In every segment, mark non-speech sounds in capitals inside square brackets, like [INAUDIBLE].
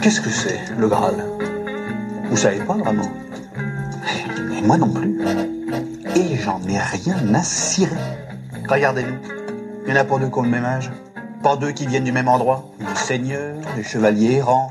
Qu'est-ce que c'est, le Graal? Vous savez pas vraiment? Et moi non plus. Et j'en ai rien à cirer. Regardez-nous. Il y en a pour deux qui ont le même âge. Pas deux qui viennent du même endroit. Des seigneurs, des chevaliers errants,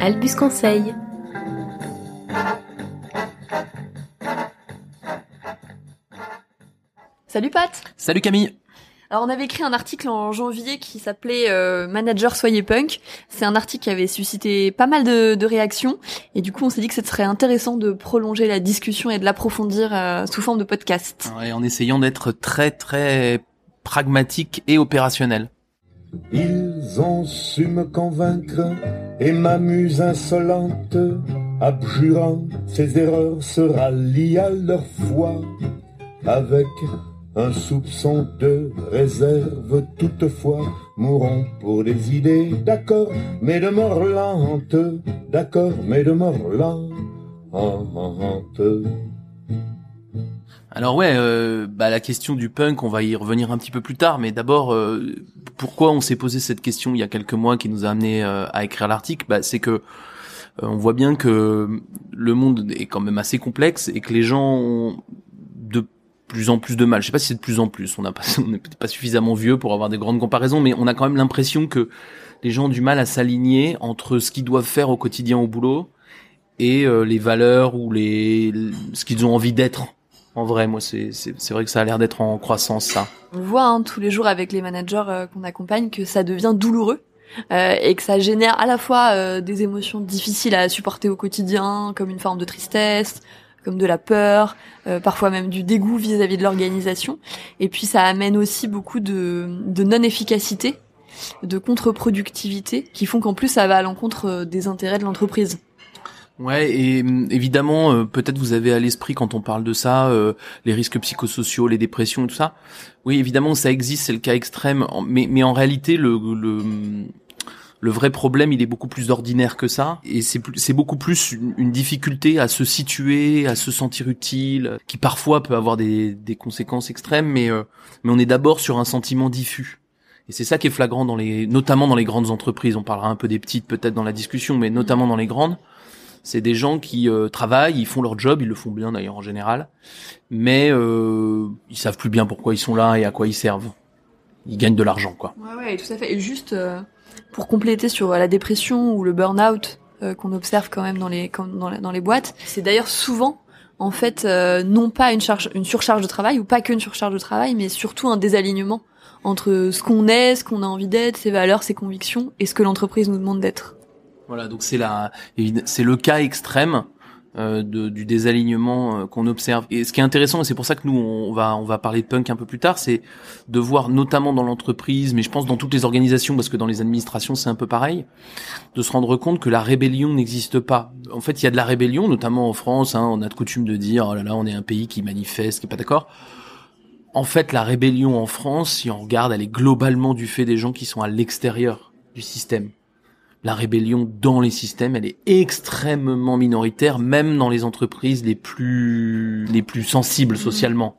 Albus Conseil. Salut Pat Salut Camille alors on avait écrit un article en janvier qui s'appelait euh, Manager soyez punk. C'est un article qui avait suscité pas mal de, de réactions et du coup on s'est dit que ce serait intéressant de prolonger la discussion et de l'approfondir euh, sous forme de podcast. Ouais, en essayant d'être très très pragmatique et opérationnel. Ils ont su me convaincre et m'amuse insolente, abjurant ses erreurs, se rallient à leur foi avec un soupçon de réserve toutefois, mourons pour des idées, d'accord, mais de mort lente, d'accord, mais de mort lente. Alors ouais, euh, bah la question du punk, on va y revenir un petit peu plus tard, mais d'abord, euh, pourquoi on s'est posé cette question il y a quelques mois qui nous a amené euh, à écrire l'article? Bah, C'est que euh, on voit bien que le monde est quand même assez complexe et que les gens ont de plus en plus de mal. Je sais pas si c'est de plus en plus. On n'a pas, [LAUGHS] on n'est peut-être pas suffisamment vieux pour avoir des grandes comparaisons, mais on a quand même l'impression que les gens ont du mal à s'aligner entre ce qu'ils doivent faire au quotidien au boulot et les valeurs ou les ce qu'ils ont envie d'être. En vrai, moi, c'est vrai que ça a l'air d'être en croissance, ça. On voit hein, tous les jours avec les managers euh, qu'on accompagne que ça devient douloureux. Euh, et que ça génère à la fois euh, des émotions difficiles à supporter au quotidien, comme une forme de tristesse, comme de la peur, euh, parfois même du dégoût vis-à-vis de l'organisation. Et puis ça amène aussi beaucoup de, de non-efficacité, de contre-productivité, qui font qu'en plus ça va à l'encontre euh, des intérêts de l'entreprise. Ouais, et hum, évidemment, euh, peut-être vous avez à l'esprit quand on parle de ça, euh, les risques psychosociaux, les dépressions et tout ça. Oui, évidemment, ça existe, c'est le cas extrême, mais, mais en réalité, le, le, le vrai problème, il est beaucoup plus ordinaire que ça, et c'est c'est beaucoup plus une, une difficulté à se situer, à se sentir utile, qui parfois peut avoir des, des conséquences extrêmes, mais, euh, mais on est d'abord sur un sentiment diffus. Et c'est ça qui est flagrant dans les, notamment dans les grandes entreprises. On parlera un peu des petites peut-être dans la discussion, mais notamment dans les grandes. C'est des gens qui euh, travaillent, ils font leur job, ils le font bien d'ailleurs en général, mais euh, ils savent plus bien pourquoi ils sont là et à quoi ils servent. Ils gagnent de l'argent, quoi. Ouais, ouais, tout à fait. Et juste euh, pour compléter sur euh, la dépression ou le burn-out qu'on observe quand même dans les dans, les boîtes, c'est d'ailleurs souvent en fait non pas une une surcharge de travail ou pas qu'une surcharge de travail, mais surtout un désalignement entre ce qu'on est, ce qu'on a envie d'être, ses valeurs, ses convictions et ce que l'entreprise nous demande d'être. Voilà, donc c'est la, c'est le cas extrême euh, de, du désalignement euh, qu'on observe. Et ce qui est intéressant, et c'est pour ça que nous on va on va parler de punk un peu plus tard, c'est de voir notamment dans l'entreprise, mais je pense dans toutes les organisations, parce que dans les administrations c'est un peu pareil, de se rendre compte que la rébellion n'existe pas. En fait, il y a de la rébellion, notamment en France. Hein, on a de coutume de dire, oh là là, on est un pays qui manifeste, qui est pas d'accord. En fait, la rébellion en France, si on regarde, elle est globalement du fait des gens qui sont à l'extérieur du système la rébellion dans les systèmes, elle est extrêmement minoritaire, même dans les entreprises les plus les plus sensibles socialement.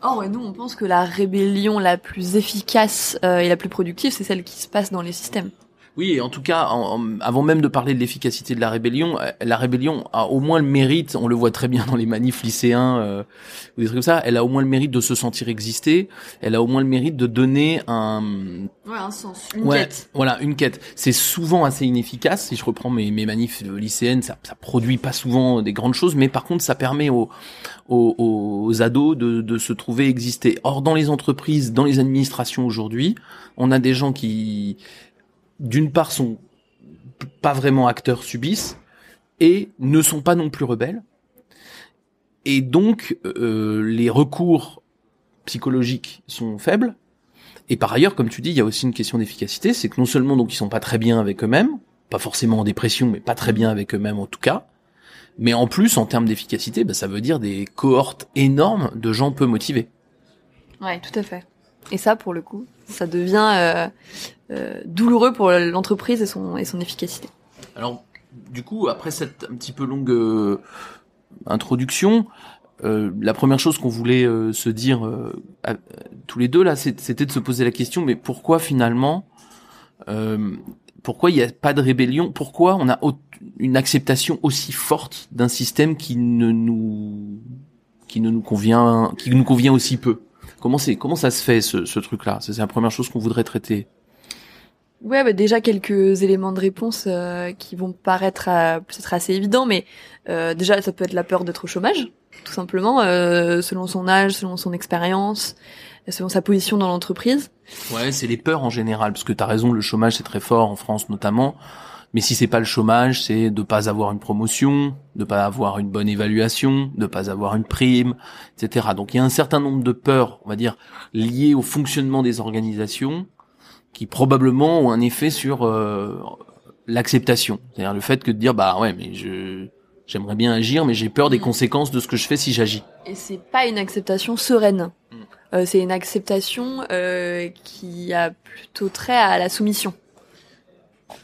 Or, et nous, on pense que la rébellion la plus efficace euh, et la plus productive, c'est celle qui se passe dans les systèmes. Oui, et en tout cas, en- en- avant même de parler de l'efficacité de la rébellion, euh, la rébellion a au moins le mérite, on le voit très bien dans les manifs lycéens euh, ou des trucs comme ça, elle a au moins le mérite de se sentir exister, elle a au moins le mérite de donner un Ouais, un sens, une Ouais, quête. Voilà, une quête. C'est souvent assez inefficace. Si je reprends mes, mes manifs euh, lycéennes, ça, ça produit pas souvent des grandes choses, mais par contre, ça permet aux, aux, aux ados de, de se trouver exister. Or, dans les entreprises, dans les administrations aujourd'hui, on a des gens qui, d'une part, sont pas vraiment acteurs subissent et ne sont pas non plus rebelles. Et donc euh, les recours psychologiques sont faibles. Et par ailleurs, comme tu dis, il y a aussi une question d'efficacité, c'est que non seulement donc ils sont pas très bien avec eux-mêmes, pas forcément en dépression, mais pas très bien avec eux-mêmes en tout cas, mais en plus en termes d'efficacité, bah, ça veut dire des cohortes énormes de gens peu motivés. Ouais, tout à fait. Et ça, pour le coup, ça devient euh, euh, douloureux pour l'entreprise et son, et son efficacité. Alors, du coup, après cette un petit peu longue euh, introduction, euh, la première chose qu'on voulait euh, se dire euh, à- tous les deux là, c'était de se poser la question, mais pourquoi finalement, pourquoi il n'y a pas de rébellion? Pourquoi on a une acceptation aussi forte d'un système qui ne nous qui ne nous convient, qui nous convient aussi peu? Comment c'est comment ça se fait ce, ce truc-là? C'est la première chose qu'on voudrait traiter? Ouais, bah déjà quelques éléments de réponse euh, qui vont paraître euh, peut-être assez évidents, mais euh, déjà ça peut être la peur d'être au chômage, tout simplement, euh, selon son âge, selon son expérience, selon sa position dans l'entreprise. Ouais, c'est les peurs en général, parce que t'as raison, le chômage c'est très fort en France notamment. Mais si c'est pas le chômage, c'est de pas avoir une promotion, de pas avoir une bonne évaluation, de pas avoir une prime, etc. Donc il y a un certain nombre de peurs, on va dire, liées au fonctionnement des organisations, qui probablement ont un effet sur euh, l'acceptation. C'est-à-dire le fait que de dire bah ouais, mais je j'aimerais bien agir, mais j'ai peur des Mm. conséquences de ce que je fais si j'agis. Et c'est pas une acceptation sereine. Mm. Euh, c'est une acceptation euh, qui a plutôt trait à la soumission.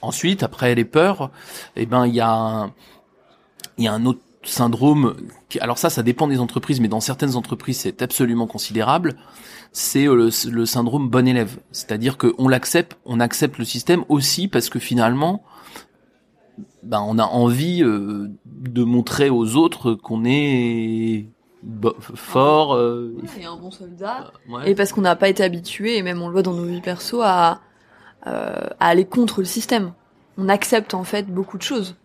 Ensuite, après les peurs, eh ben il y a un, il y a un autre syndrome. qui- alors ça, ça dépend des entreprises, mais dans certaines entreprises, c'est absolument considérable. C'est euh, le, le syndrome bon élève, c'est-à-dire qu'on l'accepte, on accepte le système aussi parce que finalement, ben on a envie euh, de montrer aux autres qu'on est fort. euh, Et un bon soldat. ouais. Et parce qu'on n'a pas été habitué, et même on le voit dans nos vies perso, à, euh, à aller contre le système. On accepte en fait beaucoup de choses.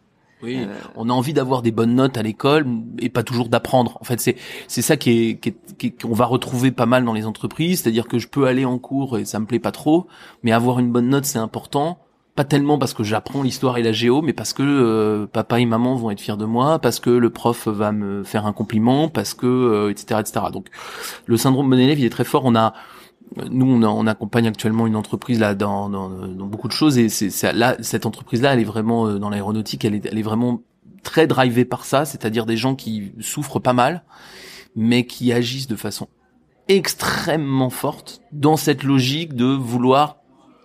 Oui, Euh, on a envie d'avoir des bonnes notes à l'école et pas toujours d'apprendre. En fait, c'est c'est ça qui est qui est- qui est- qu'on va retrouver pas mal dans les entreprises, c'est-à-dire que je peux aller en cours et ça me plaît pas trop, mais avoir une bonne note c'est important. Pas tellement parce que j'apprends l'histoire et la géo, mais parce que euh, papa et maman vont être fiers de moi, parce que le prof va me faire un compliment, parce que euh, etc etc. Donc le syndrome bon élève il est très fort. On a nous, on, accompagne actuellement une entreprise là dans, beaucoup de choses et c'est là cette entreprise-là, elle est vraiment euh, dans l'aéronautique, elle est, vraiment très drivée par ça, c'est-à-dire des gens qui souffrent pas mal, mais qui agissent de façon extrêmement forte dans cette logique de vouloir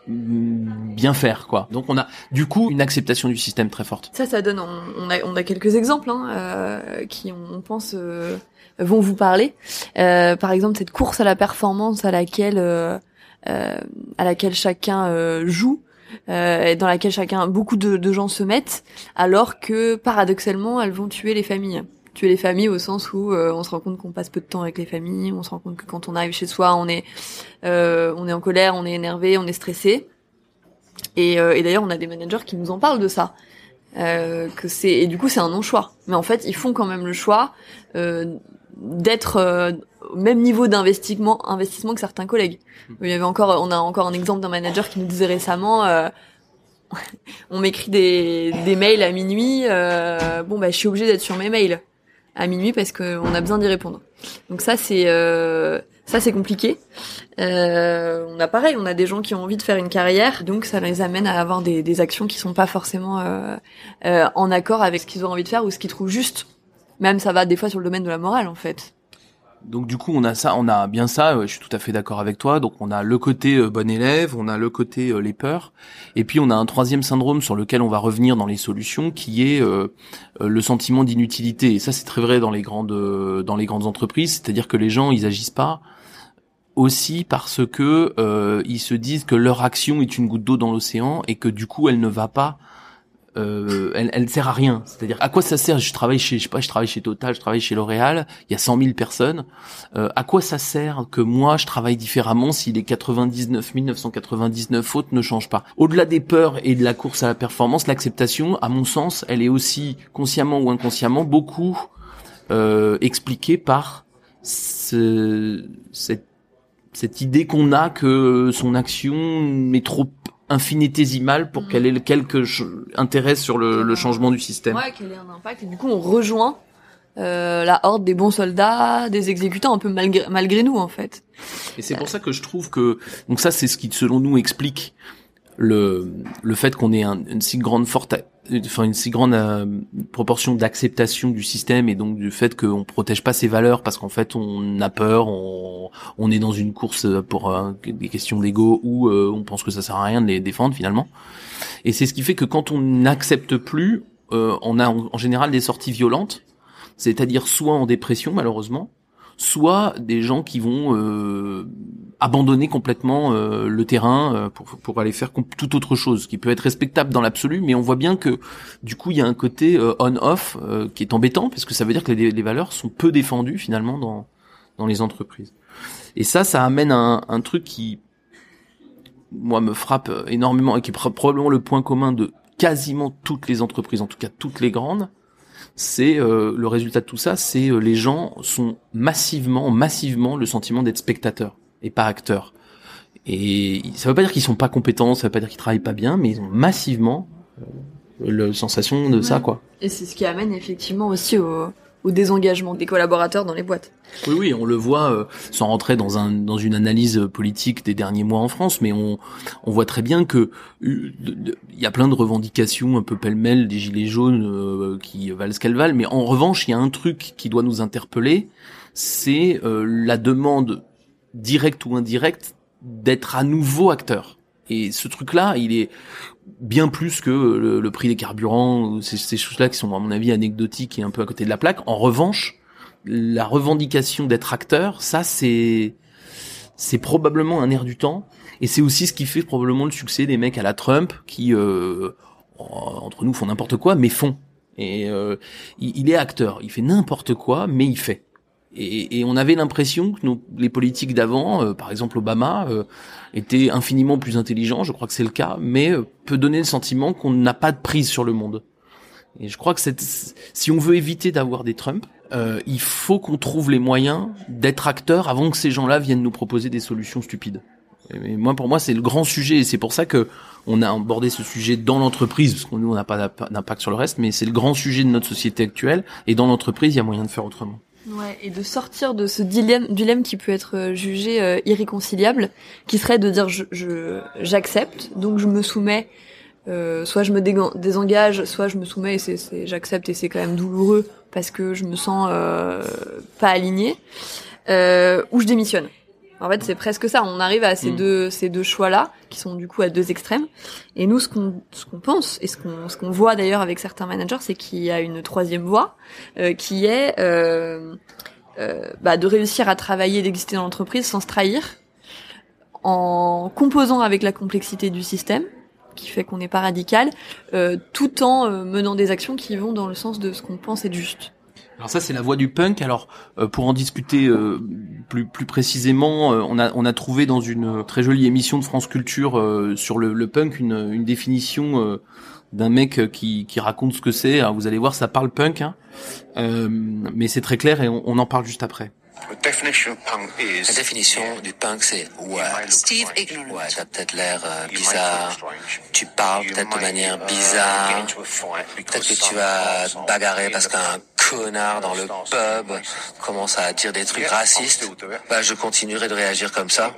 mm, bien faire quoi. Donc on a du coup une acceptation du système très forte. Ça, ça donne. On, on a, on a quelques exemples hein, euh, qui, on pense, euh, vont vous parler. Euh, par exemple, cette course à la performance à laquelle, euh, euh, à laquelle chacun joue. euh, dans laquelle chacun, beaucoup de, gens se mettent, alors que paradoxalement, elles vont tuer les familles. Tuer les familles au sens où on se rend compte qu'on passe peu de temps avec les familles, on se rend compte que quand on arrive chez soi, on est, on est en colère, on est énervé, on est stressé. Et d'ailleurs, on a des managers qui nous en parlent de ça. Euh, que c'est et du coup c'est un non choix mais en fait ils font quand même le choix euh, d'être euh, au même niveau d'investissement investissement que certains collègues. Il y avait encore on a encore un exemple d'un manager qui nous disait récemment euh, [LAUGHS] on m'écrit des, des mails à minuit euh, bon bah je suis obligée d'être sur mes mails à minuit parce que on a besoin d'y répondre. Donc ça c'est euh, ça c'est compliqué euh, on a pareil, on a des gens qui ont envie de faire une carrière, donc ça les amène à avoir des, des actions qui sont pas forcément euh, euh, en accord avec ce qu'ils ont envie de faire ou ce qu'ils trouvent juste. Même ça va des fois sur le domaine de la morale en fait. Donc du coup, on a ça, on a bien ça. je suis tout à fait d'accord avec toi. Donc on a le côté euh, bon élève, on a le côté euh, les peurs, et puis on a un troisième syndrome sur lequel on va revenir dans les solutions, qui est euh, euh, le sentiment d'inutilité. Et ça, c'est très vrai dans les grandes dans les grandes entreprises. C'est-à-dire que les gens, ils agissent pas aussi parce que euh, ils se disent que leur action est une goutte d'eau dans l'océan et que du coup, elle ne va pas euh, elle, elle sert à rien. C'est-à-dire, à quoi ça sert? Je travaille chez, je sais pas, je travaille chez Total, je travaille chez L'Oréal. Il y a 100 000 personnes. Euh, à quoi ça sert que moi je travaille différemment si les 99 999 autres ne changent pas? Au-delà des peurs et de la course à la performance, l'acceptation, à mon sens, elle est aussi consciemment ou inconsciemment beaucoup euh, expliquée par ce, cette, cette idée qu'on a que son action est trop infinitésimale pour Mhm. qu'elle ait quelque intérêt sur le, le changement du système. Ouais, qu'elle ait un impact. Et du coup, on rejoint euh, la horde des bons soldats, des exécutants, un peu malgré, malgré nous, en fait. Et c'est pour ça que je trouve que donc ça c'est ce qui selon nous explique le le fait qu'on ait un- une si grande forte enfin une si grande euh, proportion d'acceptation du système et donc du fait qu'on protège pas ses valeurs parce qu'en fait on a peur, on on est dans une course pour euh, des questions d'ego euh, on pense que ça sert à rien de les défendre finalement. Et c'est ce qui fait que quand on n'accepte plus, euh, on a en général des sorties violentes, c'est-à-dire soit en dépression malheureusement, soit des gens qui vont euh, abandonner complètement euh, le terrain euh, pour, pour aller faire tout autre chose, qui peut être respectable dans l'absolu, mais on voit bien que du coup il y a un côté euh, on-off euh, qui est embêtant, parce que ça veut dire que les, les valeurs sont peu défendues finalement dans, dans les entreprises. Et ça, ça amène un, un truc qui, moi, me frappe énormément et qui est pro- probablement le point commun de quasiment toutes les entreprises, en tout cas toutes les grandes, c'est euh, le résultat de tout ça, c'est euh, les gens sont massivement, massivement le sentiment d'être spectateurs et pas acteurs. Et ça veut pas dire qu'ils sont pas compétents, ça veut pas dire qu'ils travaillent pas bien, mais ils ont massivement euh, la sensation de ça, quoi. Et c'est ce qui amène effectivement aussi au, au désengagement des collaborateurs dans les boîtes. Oui, oui, on le voit euh, sans rentrer dans un dans une analyse politique des derniers mois en France, mais on on voit très bien que euh, il y a plein de revendications un peu pêle-mêle des gilets jaunes euh, qui valent ce qu'elles valent, mais en revanche, il y a un truc qui doit nous interpeller, c'est euh, la demande directe ou indirecte d'être à nouveau acteur. Et ce truc-là, il est bien plus que le, prix des carburants, ces, ces choses-là qui sont à mon avis anecdotiques et un peu à côté de la plaque. En revanche, la revendication d'être acteur, ça c'est c'est probablement un air du temps et c'est aussi ce qui fait probablement le succès des mecs à la Trump qui euh, entre nous font n'importe quoi mais font et euh, il est acteur, il fait n'importe quoi mais il fait. Et, et on avait l'impression que nos, les politiques d'avant, euh, par exemple Obama, euh, étaient infiniment plus intelligents, je crois que c'est le cas, mais euh, peut donner le sentiment qu'on n'a pas de prise sur le monde. Et je crois que si on veut éviter d'avoir des Trump, euh, il faut qu'on trouve les moyens d'être acteur avant que ces gens-là viennent nous proposer des solutions stupides. Et moi, pour moi, c'est le grand sujet, et c'est pour ça que on a abordé ce sujet dans l'entreprise, parce que nous, on n'a pas d'impa- d'impact sur le reste, mais c'est le grand sujet de notre société actuelle, et dans l'entreprise, il y a moyen de faire autrement. Ouais, et de sortir de ce dilemme, dilemme qui peut être euh, jugé euh, irréconciliable, qui serait de dire je j'accepte, donc je me soumets, euh, soit je me désengage, soit je me soumets et c'est, j'accepte et c'est quand même douloureux parce que je me sens pas aligné, euh, ou je démissionne. En fait, c'est presque ça. On arrive à ces Mm. deux ces deux choix-là, qui sont du coup à deux extrêmes. Et nous, ce qu'on ce qu'on pense et ce qu'on ce qu'on voit d'ailleurs avec certains managers, c'est qu'il y a une troisième voie euh, qui est euh, euh, bah, de réussir à travailler, d'exister dans l'entreprise sans se trahir, en composant avec la complexité du système, qui fait qu'on n'est pas radical, euh, tout en menant des actions qui vont dans le sens de ce qu'on pense être juste. Alors ça c'est la voie du punk. Alors euh, pour en discuter euh, plus plus précisément, euh, on a on a trouvé dans une très jolie émission de France Culture euh, sur le, le punk une une définition euh, d'un mec qui qui raconte ce que c'est. Vous allez voir, ça parle punk, hein. Euh, mais c'est très clair et on, on en parle juste après. La définition du punk, c'est ouais. Steve ignorant. Ouais, t'as peut-être l'air euh, bizarre. Tu parles peut-être de manière bizarre. Peut-être que tu vas te bagarrer parce qu'un connard dans le pub commence à dire des trucs racistes. Bah, je continuerai de réagir comme ça.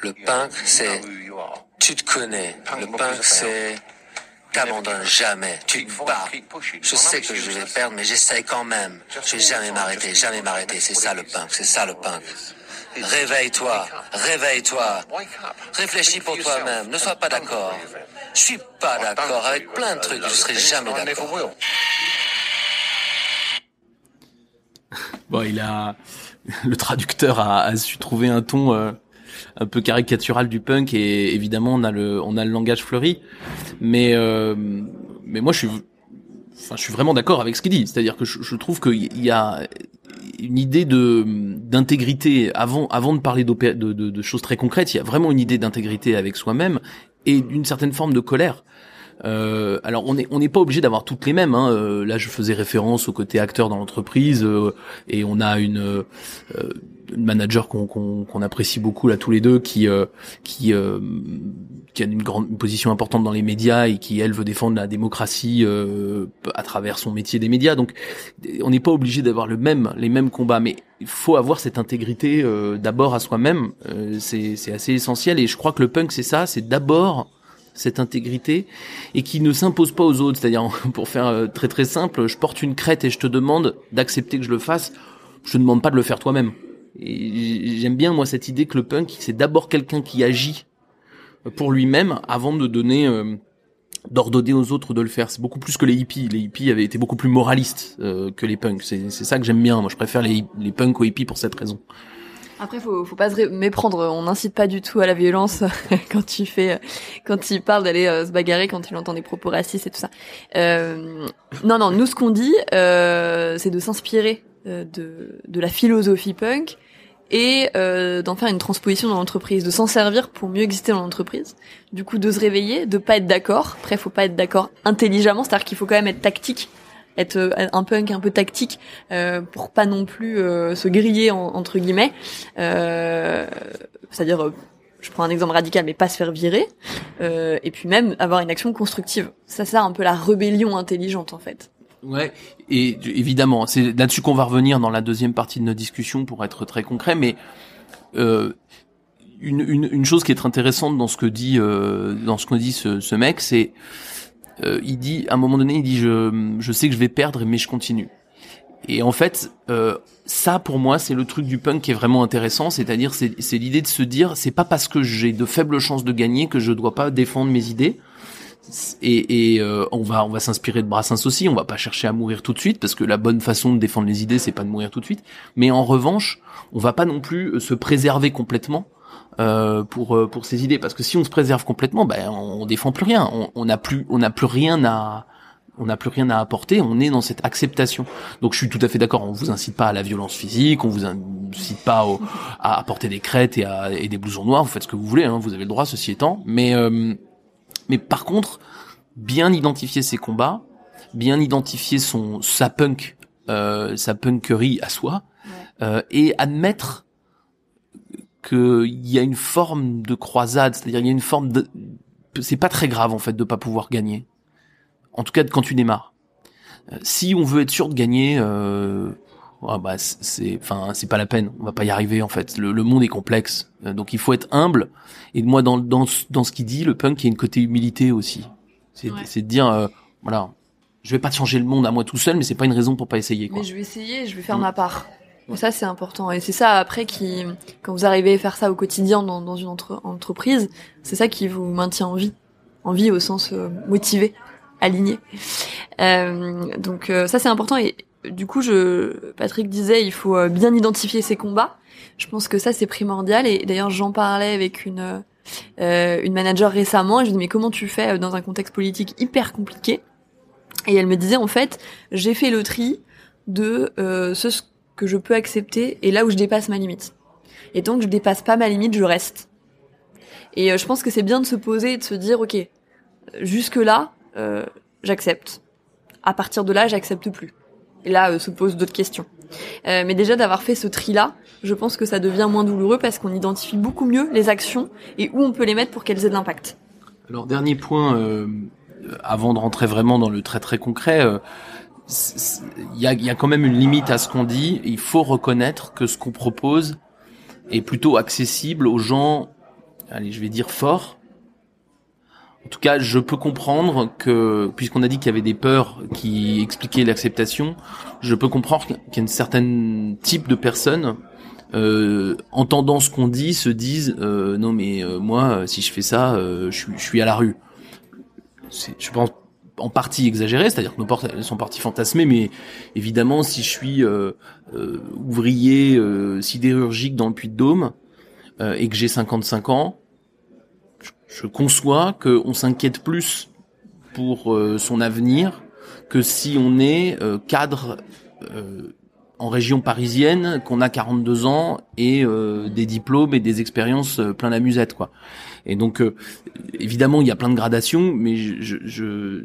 Le punk, c'est tu te connais. Le punk, c'est t'abandonnes jamais. Tu te bats. Je sais que je vais perdre, mais j'essaye quand même. Je vais jamais m'arrêter, jamais m'arrêter. C'est ça le punk, c'est ça le punk. Réveille-toi, réveille-toi. Réfléchis pour toi-même, ne sois pas d'accord. Je suis pas d'accord avec plein de trucs, je serai jamais d'accord. Bon, il a le traducteur a, a su trouver un ton euh, un peu caricatural du punk et évidemment on a le on a le langage fleuri, mais euh, mais moi je suis enfin je suis vraiment d'accord avec ce qu'il dit, c'est-à-dire que je, je trouve qu'il y a une idée de d'intégrité avant avant de parler de, de, de choses très concrètes, il y a vraiment une idée d'intégrité avec soi-même et d'une certaine forme de colère Euh, alors on n'est on pas obligé d'avoir toutes les mêmes. Hein. Euh, là, je faisais référence au côté acteur dans l'entreprise euh, et on a une, euh, une manager qu'on apprécie beaucoup là tous les deux qui qui qui a une grande une position importante dans les médias et qui elle veut défendre la démocratie à travers son métier des médias. Donc on n'est pas obligé d'avoir le même les mêmes combats, mais il faut avoir cette intégrité d'abord à soi-même. c'est assez essentiel et je crois que le punk c'est ça, c'est d'abord cette intégrité et qui ne s'impose pas aux autres. C'est-à-dire, [LAUGHS] pour faire euh, très très simple, je porte une crête et je te demande d'accepter que je le fasse. Je te demande pas de le faire toi-même. Et j'aime bien moi cette idée que le punk, c'est d'abord quelqu'un qui agit pour lui-même avant de donner euh, d'ordonner aux autres de le faire. C'est beaucoup plus que les hippies. Les hippies avaient été beaucoup plus moralistes euh, que les punks. C'est ça que j'aime bien. Moi, je préfère les, les punks aux hippies pour cette raison. Après, faut, faut pas se méprendre. On n'incite pas du tout à la violence [LAUGHS] quand tu fais, quand il parle d'aller euh, se bagarrer quand il entend des propos racistes et tout ça. Euh, non, non. Nous, ce qu'on dit, euh, c'est de s'inspirer euh, de, de la philosophie punk et euh, d'en faire une transposition dans l'entreprise, de s'en servir pour mieux exister dans l'entreprise. Du coup, de se réveiller, de pas être d'accord. Après, faut pas être d'accord intelligemment, c'est-à-dire qu'il faut quand même être tactique être euh, un punk un peu tactique euh, pour pas non plus euh, se griller entre guillemets. Euh, c'est-à-dire, je prends un exemple radical, mais pas se faire virer. et puis même avoir une action constructive. Ça sert un peu la rébellion intelligente en fait. Ouais, et évidemment, c'est là-dessus qu'on va revenir dans la deuxième partie de notre discussion pour être très concret, mais euh, une, une, une, chose qui est intéressante dans ce que dit euh, dans ce que dit ce, ce mec, c'est euh, il dit, à un moment donné, il dit, je, je sais que je vais perdre, mais je continue. Et en fait, euh, ça pour moi, c'est le truc du punk qui est vraiment intéressant, c'est-à-dire c'est, c'est l'idée de se dire, c'est pas parce que j'ai de faibles chances de gagner que je dois pas défendre mes idées. Et, et euh, on va on va s'inspirer de Brassens aussi. On va pas chercher à mourir tout de suite parce que la bonne façon de défendre les idées, c'est pas de mourir tout de suite. Mais en revanche, on va pas non plus se préserver complètement euh, pour euh, pour ces idées. Parce que si on se préserve complètement ben on, défend plus rien. On n'a plus on n'a plus rien à on n'a plus rien à apporter, on est dans cette acceptation. Donc je suis tout à fait d'accord, on vous incite pas à la violence physique, on vous incite pas à apporter des crêtes et, à, et des blousons noirs, vous faites ce que vous voulez, hein, vous avez le droit, ceci étant. Mais euh, mais par contre, bien identifier ses combats, bien identifier son sa punk, euh, sa punkerie à soi, euh, et admettre qu'il y a une forme de croisade, c'est-à-dire il y a une forme de, c'est pas très grave en fait de pas pouvoir gagner. En tout cas quand tu démarres. Euh, si on veut être sûr de gagner, euh, bah c'est, enfin c'est pas la peine, on va pas y arriver en fait. Le, monde est complexe, euh, donc il faut être humble. Et moi dans dans dans ce qu'il dit, le punk il y a une côté humilité aussi. C'est c'est de dire euh, voilà, je vais pas changer le monde à moi tout seul, mais c'est pas une raison pour pas essayer. Quoi. Mais je vais essayer, je vais faire ma part. Ça, c'est important. Et c'est ça, après, qui, quand vous arrivez à faire ça au quotidien dans, une entreprise, c'est ça qui vous maintient en vie. En vie au sens euh, motivé, aligné. Euh, donc euh, ça, c'est important. Et du coup, je, Patrick disait, il faut euh, bien identifier ses combats. Je pense que ça, c'est primordial. Et d'ailleurs, j'en parlais avec une, une manager récemment. Et je lui dis, mais comment tu fais dans un contexte politique hyper compliqué? Et elle me disait, en fait, j'ai fait le tri de ce que je peux accepter et là où je dépasse ma limite. Et tant que je dépasse pas ma limite, je reste. Et euh, je pense que c'est bien de se poser et de se dire, ok, jusque là, euh, j'accepte. À partir de là, j'accepte plus. Et là, euh, se posent d'autres questions. Mais déjà d'avoir fait ce tri-là, je pense que ça devient moins douloureux parce qu'on identifie beaucoup mieux les actions et où on peut les mettre pour qu'elles aient de l'impact. Alors dernier point, avant de rentrer vraiment dans le très très concret, il y a, y a, quand même une limite à ce qu'on dit. Il faut reconnaître que ce qu'on propose est plutôt accessible aux gens, allez, je vais dire forts. En tout cas, je peux comprendre que, puisqu'on a dit qu'il y avait des peurs qui expliquaient l'acceptation, je peux comprendre qu'il y a une certaine type de personnes, euh, entendant ce qu'on dit, se disent euh, non mais euh, moi, si je fais ça, je, je suis à la rue. Je pense en partie exagéré, c'est-à-dire que nos portes sont parties fantasmées, mais évidemment, si je suis euh, euh, ouvrier euh, sidérurgique dans le Puy-de-Dôme et que j'ai 55 ans, je, conçois qu'on s'inquiète plus pour son avenir que si on est cadre en région parisienne, qu'on a 42 ans et des diplômes et des expériences plein la musette, quoi. Et donc, euh, évidemment, il y a plein de gradations, mais je, je,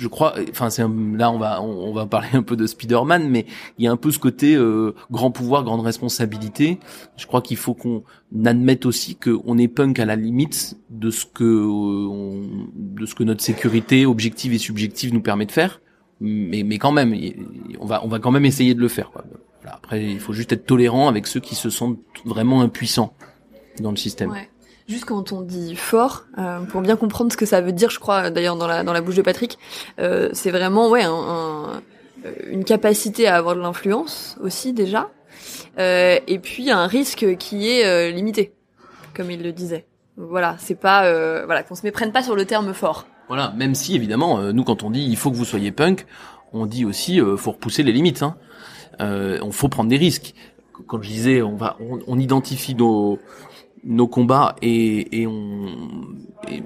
je crois, enfin c'est là on va on, va parler un peu de Spider-Man, mais il y a un peu ce côté euh, grand pouvoir, grande responsabilité. Je crois qu'il faut qu'on admette aussi qu'on est punk à la limite de ce que euh, de ce que notre sécurité objective et subjective nous permet de faire. Mais mais quand même, on va on va quand même essayer de le faire. Quoi. après, il faut juste être tolérant avec ceux qui se sentent vraiment impuissants dans le système. Ouais. Juste quand on dit fort, euh, pour bien comprendre ce que ça veut dire, je crois d'ailleurs dans la dans la bouche de Patrick, euh, c'est vraiment ouais un, un, une capacité à avoir de l'influence aussi déjà, euh, et puis un risque qui est euh, limité, comme il le disait. Voilà, c'est pas euh, voilà qu'on se méprenne pas sur le terme fort. Voilà, même si évidemment nous quand on dit il faut que vous soyez punk, on dit aussi faut repousser les limites. Hein. on faut prendre des risques. Quand je disais on va on, on identifie nos nos combats et, et on et,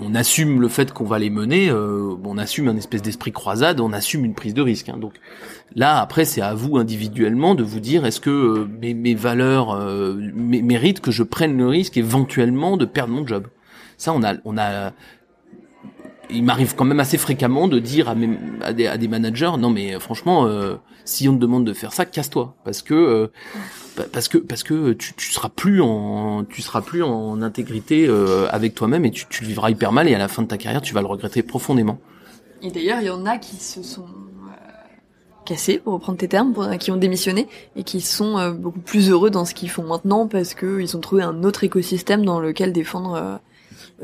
on assume le fait qu'on va les mener, euh, on assume un espèce d'esprit croisade, on assume une prise de risque. Hein. Donc là, après, c'est à vous individuellement de vous dire est-ce que euh, mes, mes, valeurs euh, méritent que je prenne le risque éventuellement de perdre mon job? Ça, on a, on a, il m'arrive quand même assez fréquemment de dire à, des, à des managers non mais franchement, si on te demande de faire ça, casse-toi parce que parce que parce que tu, tu seras plus en tu seras plus en intégrité euh, avec toi-même et tu, tu vivras hyper mal et à la fin de ta carrière tu vas le regretter profondément. Et d'ailleurs il y en a qui se sont euh, cassés pour reprendre tes termes, qui ont démissionné et qui sont euh, beaucoup plus heureux dans ce qu'ils font maintenant parce que ils ont trouvé un autre écosystème dans lequel défendre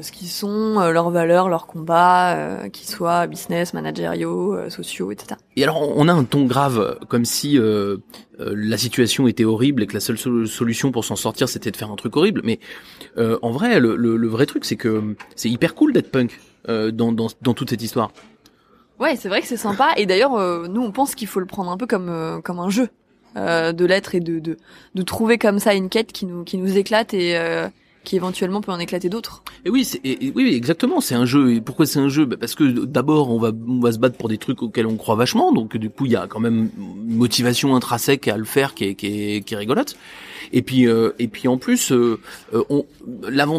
ce qui sont, euh, leurs valeurs, leurs combats, euh, qu'ils soient business, managériaux, euh, sociaux, etc. Et alors on a un ton grave, comme si la situation était horrible et que la seule solution pour s'en sortir c'était de faire un truc horrible. Mais en vrai, le, le, vrai truc c'est que c'est hyper cool d'être punk dans, dans, dans toute cette histoire. Ouais, c'est vrai que c'est sympa. Et d'ailleurs, nous on pense qu'il faut le prendre un peu comme comme un jeu de l'être et de, de de trouver comme ça une quête qui nous qui nous éclate et qui éventuellement peut en éclater d'autres. Et oui, c'est, oui, exactement, c'est un jeu. Et pourquoi c'est un jeu? Bah, Parce que d'abord, on va, on va se battre pour des trucs auxquels on croit vachement, donc du coup, il y a quand même une motivation intrinsèque à le faire qui est, qui est, qui est rigolote. Et puis euh, et puis en plus, euh, euh, on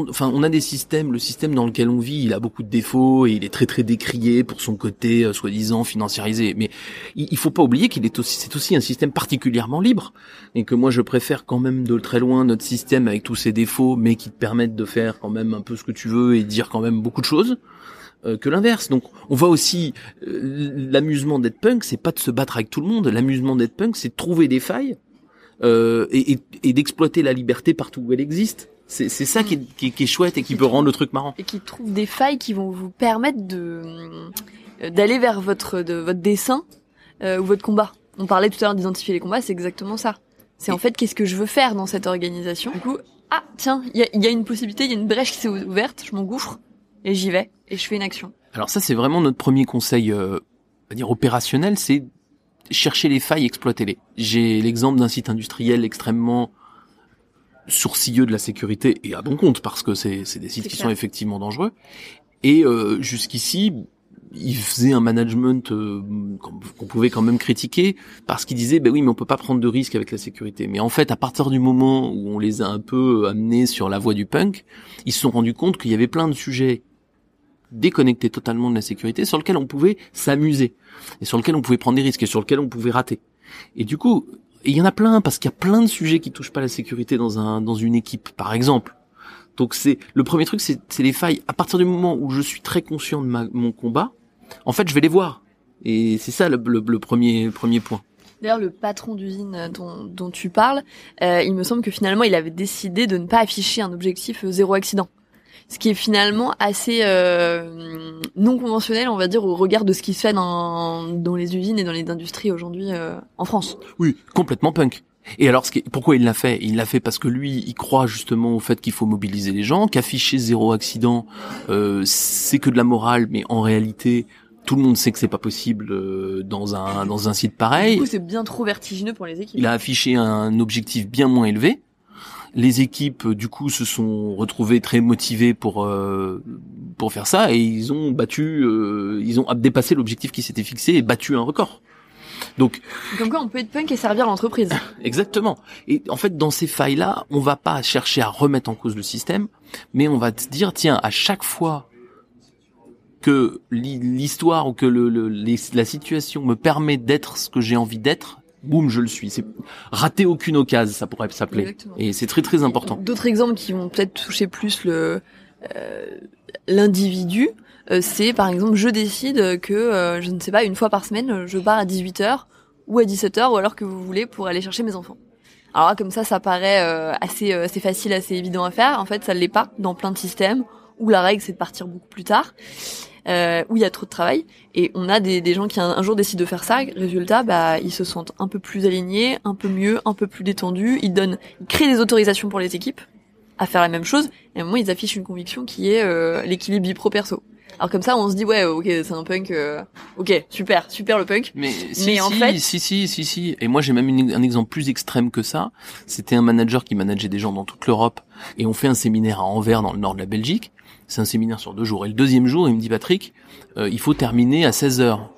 enfin on a des systèmes. Le système dans lequel on vit, il a beaucoup de défauts et il est très très décrié pour son côté soi-disant financiarisé. Mais il, il faut pas oublier qu'il est aussi c'est aussi un système particulièrement libre et que moi je préfère quand même de très loin notre système avec tous ses défauts, mais qui te permettent de faire quand même un peu ce que tu veux et dire quand même beaucoup de choses que l'inverse. Donc on voit aussi l'amusement d'être punk, c'est pas de se battre avec tout le monde. L'amusement d'être punk, c'est de trouver des failles euh, et, et, d'exploiter la liberté partout où elle existe. C'est ça qui est, qui, est, chouette et qui, peut rendre le truc marrant. Et qui trouve des failles qui vont vous permettre de euh, d'aller vers votre de votre dessin euh, ou votre combat. On parlait tout à l'heure d'identifier les combats, c'est exactement ça. C'est en fait qu'est-ce que je veux faire dans cette organisation? Du coup, ah tiens, il y a, y a, une possibilité, il y a une brèche qui s'est ouverte, je m'engouffre et j'y vais et je fais une action. Alors ça, c'est vraiment notre premier conseil, euh, va dire opérationnel, c'est chercher les failles, exploiter-les. J'ai l'exemple d'un site industriel extrêmement sourcilleux de la sécurité et à bon compte parce que c'est des sites qui sont effectivement dangereux. Et euh, jusqu'ici, il faisait un management euh, qu'on pouvait quand même critiquer parce qu'il disait ben oui mais on peut pas prendre de risques avec la sécurité. Mais en fait à partir du moment où on les a un peu amenés sur la voie du punk, ils se sont rendus compte qu'il y avait plein de sujets déconnectés totalement de la sécurité sur lesquels on pouvait s'amuser et sur lequel on pouvait prendre des risques et sur lequel on pouvait rater. Et du coup, il y en a plein parce qu'il y a plein de sujets qui touchent pas la sécurité dans un dans une équipe, par exemple. Donc c'est le premier truc, c'est les failles. À partir du moment où je suis très conscient de ma, mon combat, en fait, je vais les voir. Et c'est ça le, le, premier premier point. D'ailleurs, le patron d'usine dont, dont tu parles, euh, il me semble que finalement, il avait décidé de ne pas afficher un objectif zéro accident ce qui est finalement assez euh, non conventionnel, on va dire, au regard de ce qui se fait dans, dans les usines et dans les industries aujourd'hui euh, en France. Oui, complètement punk. Et alors, ce qui pourquoi il l'a fait? Il l'a fait parce que lui, il croit justement au fait qu'il faut mobiliser les gens, qu'afficher zéro accident, euh, c'est que de la morale, mais en réalité, tout le monde sait que c'est pas possible euh, dans un dans un site pareil. Du coup, c'est bien trop vertigineux pour les équipes. Il a affiché un objectif bien moins élevé. Les équipes, euh, du coup, se sont retrouvées très motivées pour euh, pour faire ça et ils ont battu, euh, ils ont dépassé l'objectif qui s'était fixé et battu un record. Donc Comme quoi, on peut être punk et servir l'entreprise. [LAUGHS] Exactement. Et en fait, dans ces failles-là, on va pas chercher à remettre en cause le système, mais on va se dire, tiens, à chaque fois que l'histoire ou que le, le- les- la situation me permet d'être ce que j'ai envie d'être, boum, je le suis. C'est rater aucune occasion, ça pourrait s'appeler. Exactement. Et c'est très très important. D'autres exemples qui vont peut-être toucher plus le euh, l'individu, euh, c'est par exemple, je décide que, euh, je ne sais pas, une fois par semaine, je pars à 18h ou à 17h, ou alors que vous voulez pour aller chercher mes enfants. Alors là, comme ça, ça paraît euh, assez, euh, assez facile, assez évident à faire. En fait, ça ne l'est pas dans plein de systèmes où la règle c'est de partir beaucoup plus tard, euh, où il y a trop de travail. Et on a des, des gens qui un, un jour décident de faire ça. Résultat, bah ils se sentent un peu plus alignés, un peu mieux, un peu plus détendus. Ils donnent, ils créent des autorisations pour les équipes à faire la même chose. Et à un moment, ils affichent une conviction qui est euh, l'équilibre vie pro perso. Alors comme ça, on se dit ouais, ok, c'est un punk. euh, ok, super, super le punk. Mais, si, Mais en si, fait- si, si, si, si. Et moi, j'ai même une- un exemple plus extrême que ça. C'était un manager qui manageait des gens dans toute l'Europe. Et on fait un séminaire à Anvers, dans le nord de la Belgique. C'est un séminaire sur deux jours. Et le deuxième jour, il me dit, Patrick, euh, il faut terminer à 16 heures.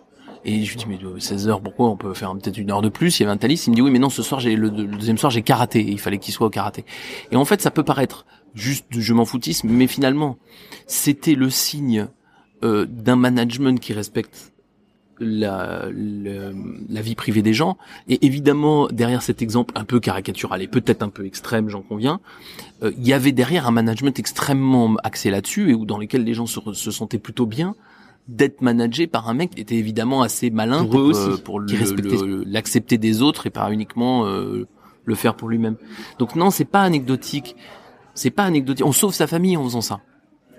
Et je lui dis, mais euh, 16 heures, pourquoi on peut faire peut-être une heure de plus? Il y avait un Thalys, il me dit, oui, mais non, ce soir, j'ai le, deuxième soir, j'ai karaté. Il fallait qu'il soit au karaté. Et en fait, ça peut paraître juste je m'en foutisme, mais finalement, c'était le signe euh, d'un management qui respecte la, le- la vie privée des gens. Et évidemment, derrière cet exemple un peu caricatural et peut-être un peu extrême, j'en conviens, euh, il y avait derrière un management extrêmement axé là-dessus et où dans lequel les gens se, se sentaient plutôt bien d'être managé par un mec qui était évidemment assez malin Pour eux euh, aussi, pour l'accepter des autres et pas uniquement euh, le faire pour lui-même. Donc non, c'est pas anecdotique. C'est pas anecdotique. On sauve sa famille en faisant ça.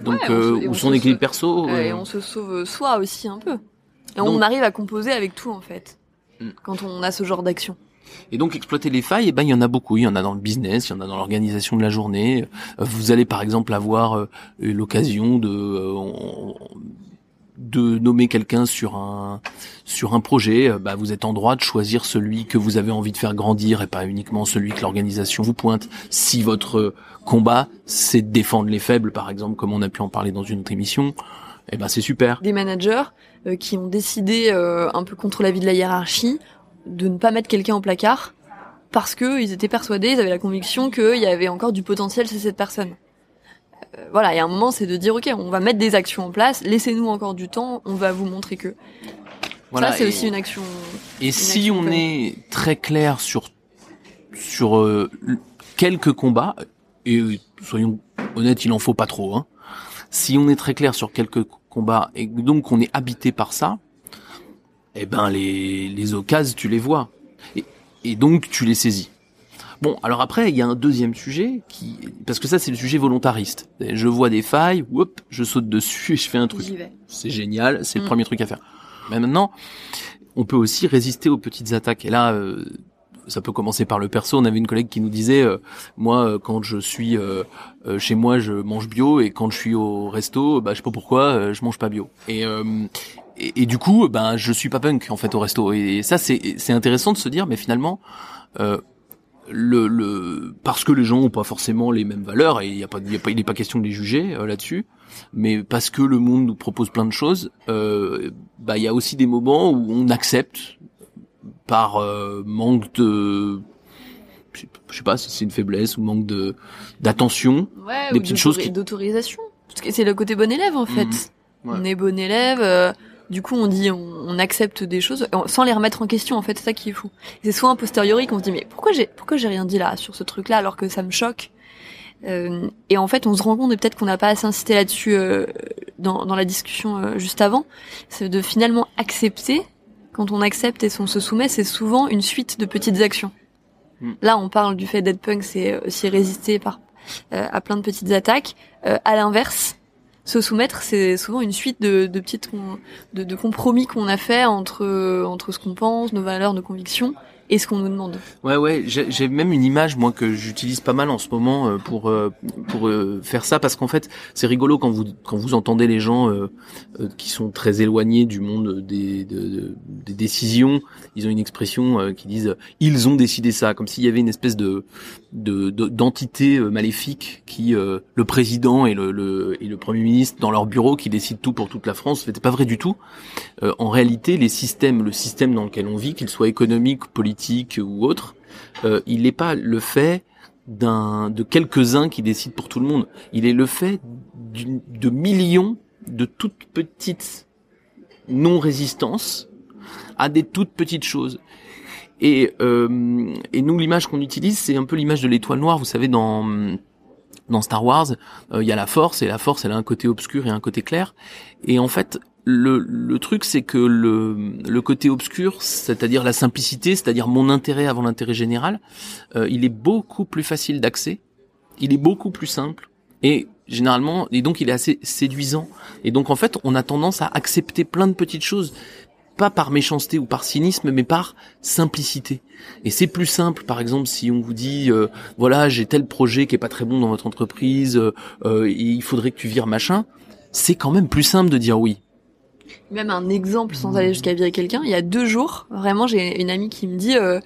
Donc Ouais, euh, ou on son se- équilibre perso. Euh, et on se sauve soi aussi un peu. Et Donc- on arrive à composer avec tout en fait. Mm. Quand on a ce genre d'action. Et donc exploiter les failles, eh ben il y en a beaucoup. Il y en a dans le business, il y en a dans l'organisation de la journée. Euh, Vous allez par exemple avoir euh, l'occasion de euh, on- de nommer quelqu'un sur un sur un projet. Bah, vous êtes en droit de choisir celui que vous avez envie de faire grandir et pas uniquement celui que l'organisation vous pointe. Si votre combat c'est de défendre les faibles, par exemple, comme on a pu en parler dans une autre émission, eh ben c'est super. Des managers euh, qui ont décidé, euh, un peu contre l'avis de la hiérarchie, de ne pas mettre quelqu'un au placard parce que ils étaient persuadés, ils avaient la conviction qu'il y avait encore du potentiel chez cette personne. Euh, voilà, et à un moment, c'est de dire ok, on va mettre des actions en place, laissez-nous encore du temps, on va vous montrer que. Voilà, ça, c'est aussi une action. Et si action on pleine. est très clair sur sur euh, quelques combats, et soyons honnêtes, il en faut pas trop. Hein. Si on est très clair sur quelques combats et donc on est habité par ça, eh ben les les occasions tu les vois et, et donc tu les saisis. Bon, alors après il y a un deuxième sujet qui parce que ça c'est le sujet volontariste. Je vois des failles, hop, je saute dessus et je fais un truc c'est génial, c'est le Mm. premier truc à faire. Mais maintenant, on peut aussi résister aux petites attaques. Et là, euh, ça peut commencer par le perso. On avait une collègue qui nous disait, euh, moi, euh, quand je suis euh, euh, chez moi, je mange bio, et quand je suis au resto, bah, je sais pas pourquoi, euh, je mange pas bio. Et, et, et du coup, ben, je suis pas punk en fait au resto. Et ça, c'est intéressant de se dire, mais finalement. Le, le parce que les gens ont pas forcément les mêmes valeurs et il y a pas il y a pas il est pas question de les juger euh, là-dessus mais parce que le monde nous propose plein de choses, euh, bah il y a aussi des moments où on accepte par euh, manque de, je sais- pas si c'est une faiblesse ou manque de d'attention. Ouais, Des ou petites choses qui- d'autorisation. Parce que c'est le côté bon élève en fait. Mhm. Ouais. On est bon élève. euh, du coup, on dit, on, on accepte des choses sans les remettre en question. En fait, c'est ça qui est fou. C'est soit a posteriori qu'on se dit, mais pourquoi j'ai, pourquoi j'ai rien dit là sur ce truc-là alors que ça me choque? Euh, et en fait, on se rend compte et peut-être qu'on n'a pas assez insisté là-dessus euh, dans, dans la discussion euh, juste avant, c'est de finalement accepter. Quand on accepte et on se soumet, c'est souvent une suite de petites actions. Mm. Là, on parle du fait d'être punk, c'est aussi résister par euh, à plein de petites attaques. Euh, à l'inverse, se soumettre, c'est souvent une suite de, de petites de, de compromis qu'on a fait entre entre ce qu'on pense, nos valeurs, nos convictions, et ce qu'on nous demande. Ouais, ouais, j'ai même une image moi que j'utilise pas mal en ce moment euh, pour euh, pour euh, faire ça parce qu'en fait c'est rigolo quand vous quand vous entendez les gens euh, qui sont très éloignés du monde des de- de- des décisions, ils ont une expression euh, qui disent ils ont décidé ça comme s'il y avait une espèce de de de- d'entité euh, maléfique qui euh, le président et le, et le premier ministre dans leur bureau qui décident tout pour toute la France. C'était pas vrai du tout. Euh, en réalité, les systèmes, le système dans lequel on vit, qu'il soit économique, politique ou autre, il n'est pas le fait d'un de quelques-uns qui décident pour tout le monde. Il est le fait de millions de toutes petites non-résistances à des toutes petites choses. Et, euh, et nous, l'image qu'on utilise, c'est un peu l'image de l'étoile noire. Vous savez, dans dans Star Wars, euh, il y a la Force et la Force, elle a un côté obscur et un côté clair. Et en fait, le, le truc, c'est que le, le côté obscur, c'est-à-dire la simplicité, c'est-à-dire mon intérêt avant l'intérêt général, euh, il est beaucoup plus facile d'accès, il est beaucoup plus simple, et généralement, et donc il est assez séduisant. Et donc en fait, on a tendance à accepter plein de petites choses, pas par méchanceté ou par cynisme, mais par simplicité. Et c'est plus simple, par exemple, si on vous dit, euh, voilà, j'ai tel projet qui est pas très bon dans votre entreprise, euh, euh, il faudrait que tu vires machin, c'est quand même plus simple de dire oui. Même un exemple sans aller jusqu'à virer quelqu'un. Il y a deux jours, vraiment, j'ai une amie qui me dit, euh,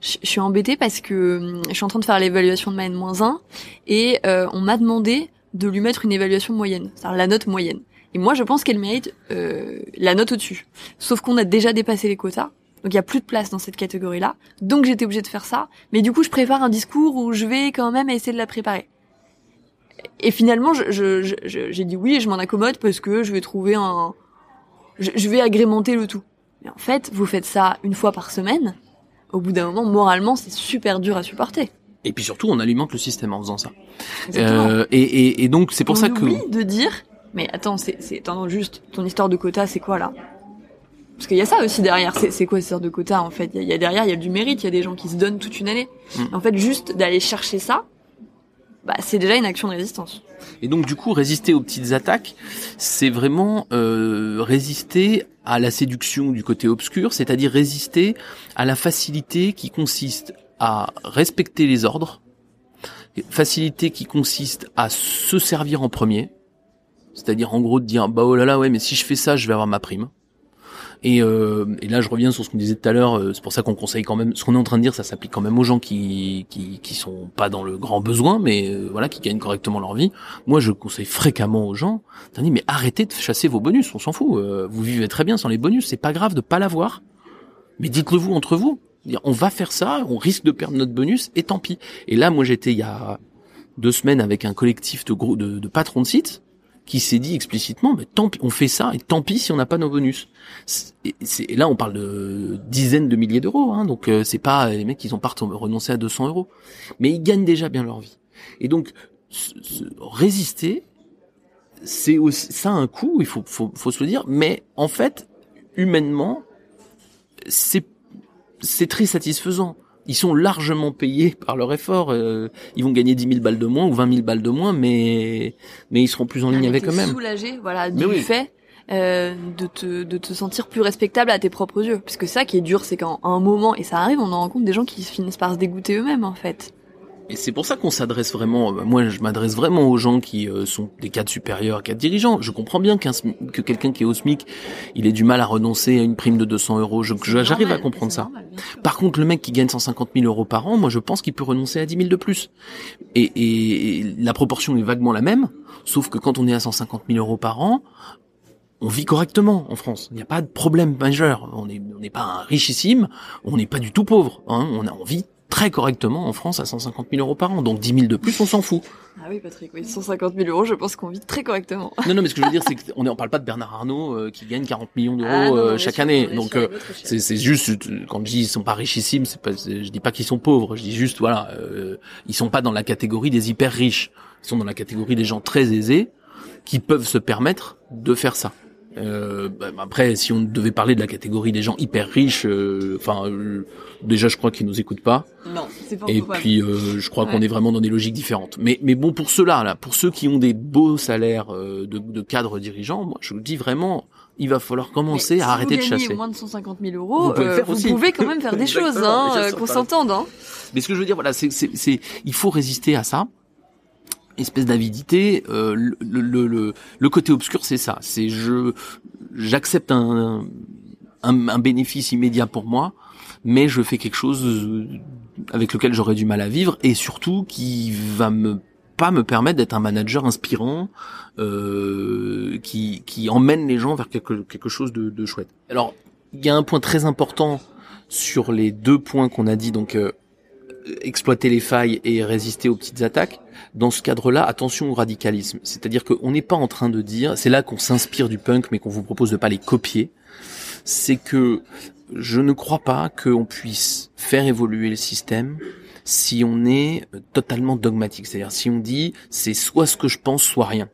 je je suis embêtée parce que hum, je suis en train de faire l'évaluation de ma N-1 et euh, on m'a demandé de lui mettre une évaluation moyenne, c'est-à-dire la note moyenne. Et moi, je pense qu'elle mérite euh, la note au-dessus. Sauf qu'on a déjà dépassé les quotas. Donc il y a plus de place dans cette catégorie-là. Donc j'étais obligée de faire ça. Mais du coup, je prépare un discours où je vais quand même essayer de la préparer. Et finalement, je- je- je- je- j'ai dit oui et je m'en accommode parce que je vais trouver un... Je, vais agrémenter le tout. Mais en fait, vous faites ça une fois par semaine. Au bout d'un moment, moralement, c'est super dur à supporter. Et puis surtout, on alimente le système en faisant ça. Euh, et, et, et donc c'est pour on ça que de dire, mais attends, c'est, c'est, attends, juste, ton histoire de quota, c'est quoi là? Parce qu'il y a ça aussi derrière. C'est, quoi cette histoire de quota en fait? Il y, y a derrière, il y a du mérite. Il y a des gens qui se donnent toute une année. Mm. En fait, juste d'aller chercher ça, bah, c'est déjà une action de résistance. Et donc du coup, résister aux petites attaques, c'est vraiment euh, résister à la séduction du côté obscur, c'est-à-dire résister à la facilité qui consiste à respecter les ordres, facilité qui consiste à se servir en premier, c'est-à-dire en gros de dire bah oh là là ouais mais si je fais ça je vais avoir ma prime. Et, euh, là, je reviens sur ce qu'on disait tout à l'heure. euh, C'est pour ça qu'on conseille quand même. Ce qu'on est en train de dire, ça s'applique quand même aux gens qui qui qui sont pas dans le grand besoin, mais euh, voilà, qui gagnent correctement leur vie. Moi, je conseille fréquemment aux gens. Dit, mais arrêtez de chasser vos bonus. On s'en fout. vous vivez très bien sans les bonus. C'est pas grave de pas l'avoir. Mais dites-le vous entre vous. On va faire ça. On risque de perdre notre bonus et tant pis. Et là, moi, j'étais il y a deux semaines avec un collectif de gros de patrons de sites qui s'est dit explicitement, mais tant pis, on fait ça et tant pis si on n'a pas nos bonus. Et, et là, on parle de dizaines de milliers d'euros, hein, donc euh, c'est pas les mecs ils ont pas renoncé à 200 euros, mais ils gagnent déjà bien leur vie. Et donc résister, c'est ça a un coût, il faut, faut faut se le dire, mais en fait humainement, c'est c'est très satisfaisant. Ils sont largement payés par leur effort. euh, ils vont gagner 10 000 balles de moins ou 20 000 balles de moins, mais mais ils seront plus en ligne Mais avec eux-mêmes. soulagé, voilà, du oui. fait euh, de te de te sentir plus respectable à tes propres yeux. Parce que ça qui est dur, c'est qu'à un moment, et ça arrive, on en rencontre des gens qui finissent par se dégoûter eux-mêmes en fait. Et c'est pour ça qu'on s'adresse vraiment. euh, Moi, je m'adresse vraiment aux gens qui euh, sont des cadres supérieurs, cadres dirigeants. Je comprends bien qu'un SMI- que quelqu'un qui est au SMIC, il ait du mal à renoncer à une prime de 200 euros. Je- je- C'est J'arrive à comprendre ça. normal. Par contre, le mec qui gagne 150 000 euros par an, moi, je pense qu'il peut renoncer à 10 000 de plus. Et, et- et la proportion est vaguement la même, sauf que quand on est à 150 000 euros par an, on vit correctement en France. Il n'y a pas de problème majeur. On n'est on n'est pas un richissime, on n'est pas du tout pauvre. Hein. On, a, on vit très correctement en France à 150 000 euros par an. Donc 10 000 de plus, on s'en fout. Ah oui, Patrick, oui, 150 000 euros, je pense qu'on vit très correctement. Non, non, mais ce que je veux dire, c'est qu'on ne parle pas de Bernard Arnault euh, qui gagne 40 millions d'euros Ah euh, chaque sûr, année. Donc euh, c'est c'est juste quand je dis ils sont pas richissimes, c'est pas c'est- je dis pas qu'ils sont pauvres, je dis juste voilà, euh, ils sont pas dans la catégorie des hyper riches. Ils sont dans la catégorie des gens très aisés qui peuvent se permettre de faire ça. Euh, bah, après, si on devait parler de la catégorie des gens hyper riches, euh, enfin, euh, déjà, je crois qu'ils nous écoutent pas. Non, c'est pas Et puis, euh, je crois qu'on est vraiment dans des logiques différentes. Mais, mais bon, pour ceux-là, là, pour ceux qui ont des beaux salaires euh, de, de cadres dirigeants, moi, je vous dis vraiment, il va falloir commencer à si arrêter de vous gagnez chasser. moins de 150 000 euros, Vous pouvez euh, vous quand même faire des [LAUGHS] choses, hein, qu'on s'entende. Hein. Mais ce que je veux dire, voilà, c'est, c'est, c'est, il faut résister à ça. Espèce d'avidité. euh, le, le, le, le côté obscur, c'est ça. C'est je, j'accepte un, un, un bénéfice immédiat pour moi, mais je fais quelque chose euh, avec lequel j'aurais du mal à vivre et surtout qui va me pas me permettre d'être un manager inspirant euh, qui, qui emmène les gens vers quelque, quelque chose de, de chouette. Alors, il y a un point très important sur les deux points qu'on a dit, donc euh, exploiter les failles et résister aux petites attaques. Dans ce cadre-là, attention au radicalisme. C'est-à-dire qu'on n'est pas en train de dire, c'est là qu'on s'inspire du punk, mais qu'on vous propose de pas les copier. C'est que je ne crois pas qu'on puisse faire évoluer le système si on est totalement dogmatique. C'est-à-dire si on dit c'est soit ce que je pense, soit rien.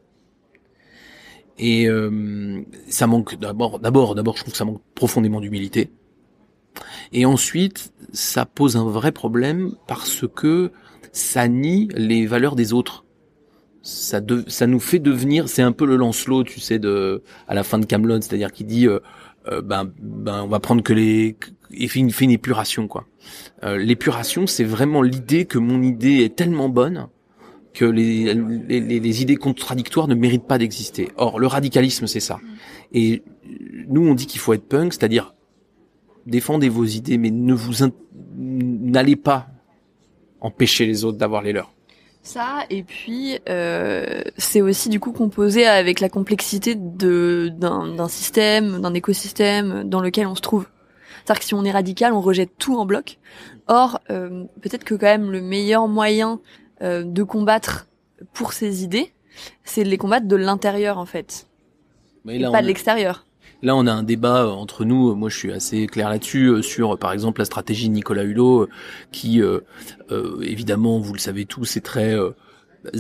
Et euh, ça manque d'abord, d'abord, d'abord, je trouve que ça manque profondément d'humilité. Et ensuite, ça pose un vrai problème parce que ça nie les valeurs des autres. Ça, de- ça nous fait devenir, c'est un peu le Lancelot, tu sais, de à la fin de Camelot, c'est-à-dire qu'il dit, euh, euh, ben, ben, on va prendre que les, et fait une, fait une épuration quoi. Euh, L'épuration, c'est vraiment l'idée que mon idée est tellement bonne que les, les- les idées contradictoires ne méritent pas d'exister. Or, le radicalisme, c'est ça. Et nous, on dit qu'il faut être punk, c'est-à-dire défendez vos idées, mais ne vous in- n'allez pas empêcher les autres d'avoir les leurs. Ça, et puis euh, c'est aussi du coup composé avec la complexité de d'un d'un système, d'un écosystème dans lequel on se trouve. C'est-à-dire que si on est radical, on rejette tout en bloc. Or, euh, peut-être que quand même le meilleur moyen euh, de combattre pour ces idées, c'est de les combattre de l'intérieur en fait, Mais et là, pas on, de l'extérieur. Là, on a un débat euh, entre nous. Moi, je suis assez clair là-dessus euh, sur, euh, par exemple, la stratégie de Nicolas Hulot, euh, qui, euh, euh, évidemment, vous le savez tous, est très euh,